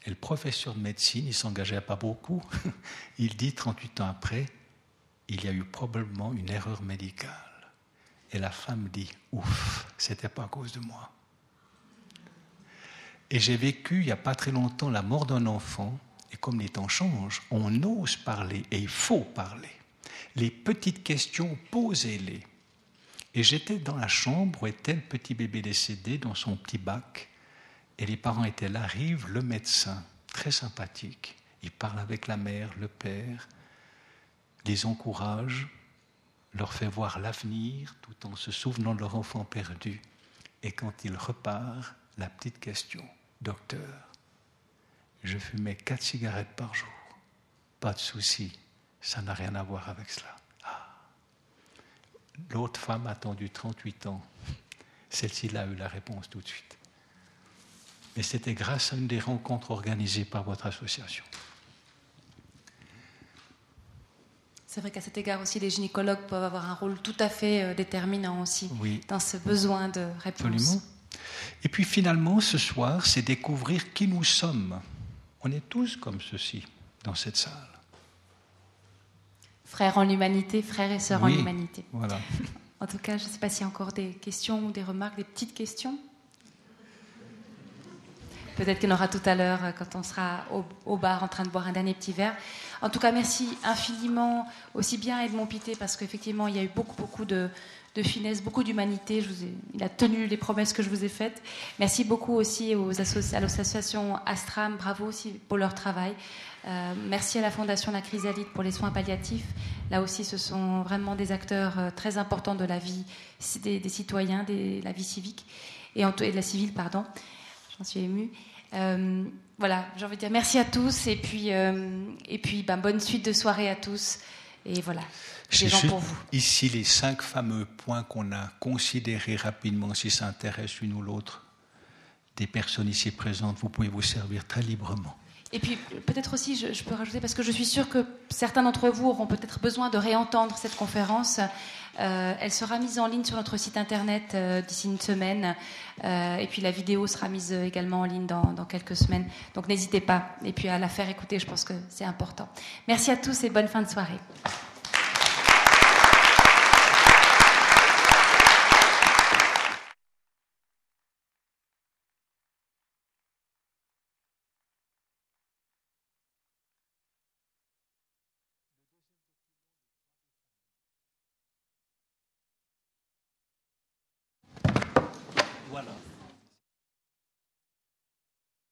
Et le professeur de médecine, il s'engageait pas beaucoup, il dit 38 ans après, il y a eu probablement une erreur médicale. Et la femme dit, ouf, c'était pas à cause de moi. Et j'ai vécu il n'y a pas très longtemps la mort d'un enfant, et comme les temps changent, on ose parler, et il faut parler. Les petites questions, posez-les. Et j'étais dans la chambre où était le petit bébé décédé dans son petit bac, et les parents étaient là, arrive le médecin, très sympathique. Il parle avec la mère, le père, les encourage, leur fait voir l'avenir tout en se souvenant de leur enfant perdu. Et quand il repart, la petite question, docteur, je fumais quatre cigarettes par jour. Pas de souci, ça n'a rien à voir avec cela. Ah. L'autre femme a attendu 38 ans. Celle-ci a eu la réponse tout de suite. Mais c'était grâce à une des rencontres organisées par votre association. C'est vrai qu'à cet égard aussi, les gynécologues peuvent avoir un rôle tout à fait euh, déterminant aussi dans ce besoin de réponse. Absolument. Et puis finalement, ce soir, c'est découvrir qui nous sommes. On est tous comme ceci dans cette salle. Frères en l'humanité, frères et sœurs en l'humanité. Voilà. En tout cas, je ne sais pas s'il y a encore des questions ou des remarques, des petites questions. Peut-être qu'il y en aura tout à l'heure euh, quand on sera au, bar en train de boire un dernier petit verre. En tout cas, merci infiniment aussi bien Edmond Pité parce qu'effectivement, il y a eu beaucoup, beaucoup de, finesse, beaucoup d'humanité. Il a tenu les promesses que je vous ai faites. Merci beaucoup aussi aux à l'association Astram. Bravo aussi pour leur travail. Euh, merci à la Fondation La Chrysalide pour les soins palliatifs. Là aussi, ce sont vraiment des acteurs euh, très importants de la vie des, citoyens, de la vie civique et de la civile, pardon. J'en suis émue. Euh, voilà, j'ai envie de dire merci à tous et puis, euh, et puis ben, bonne suite de soirée à tous. Et voilà, j'ai gens pour vous. Ici, les cinq fameux points qu'on a considérés rapidement, si ça intéresse une ou l'autre des personnes ici présentes, vous pouvez vous servir très librement. Et puis peut-être aussi, je, peux rajouter, parce que je suis sûre que certains d'entre vous auront peut-être besoin de réentendre cette conférence. Euh, elle sera mise en ligne sur notre site internet euh, d'ici une semaine. Euh, et puis la vidéo sera mise également en ligne dans, dans quelques semaines. Donc n'hésitez pas. Et puis à la faire écouter, je pense que c'est important. Merci à tous et bonne fin de soirée.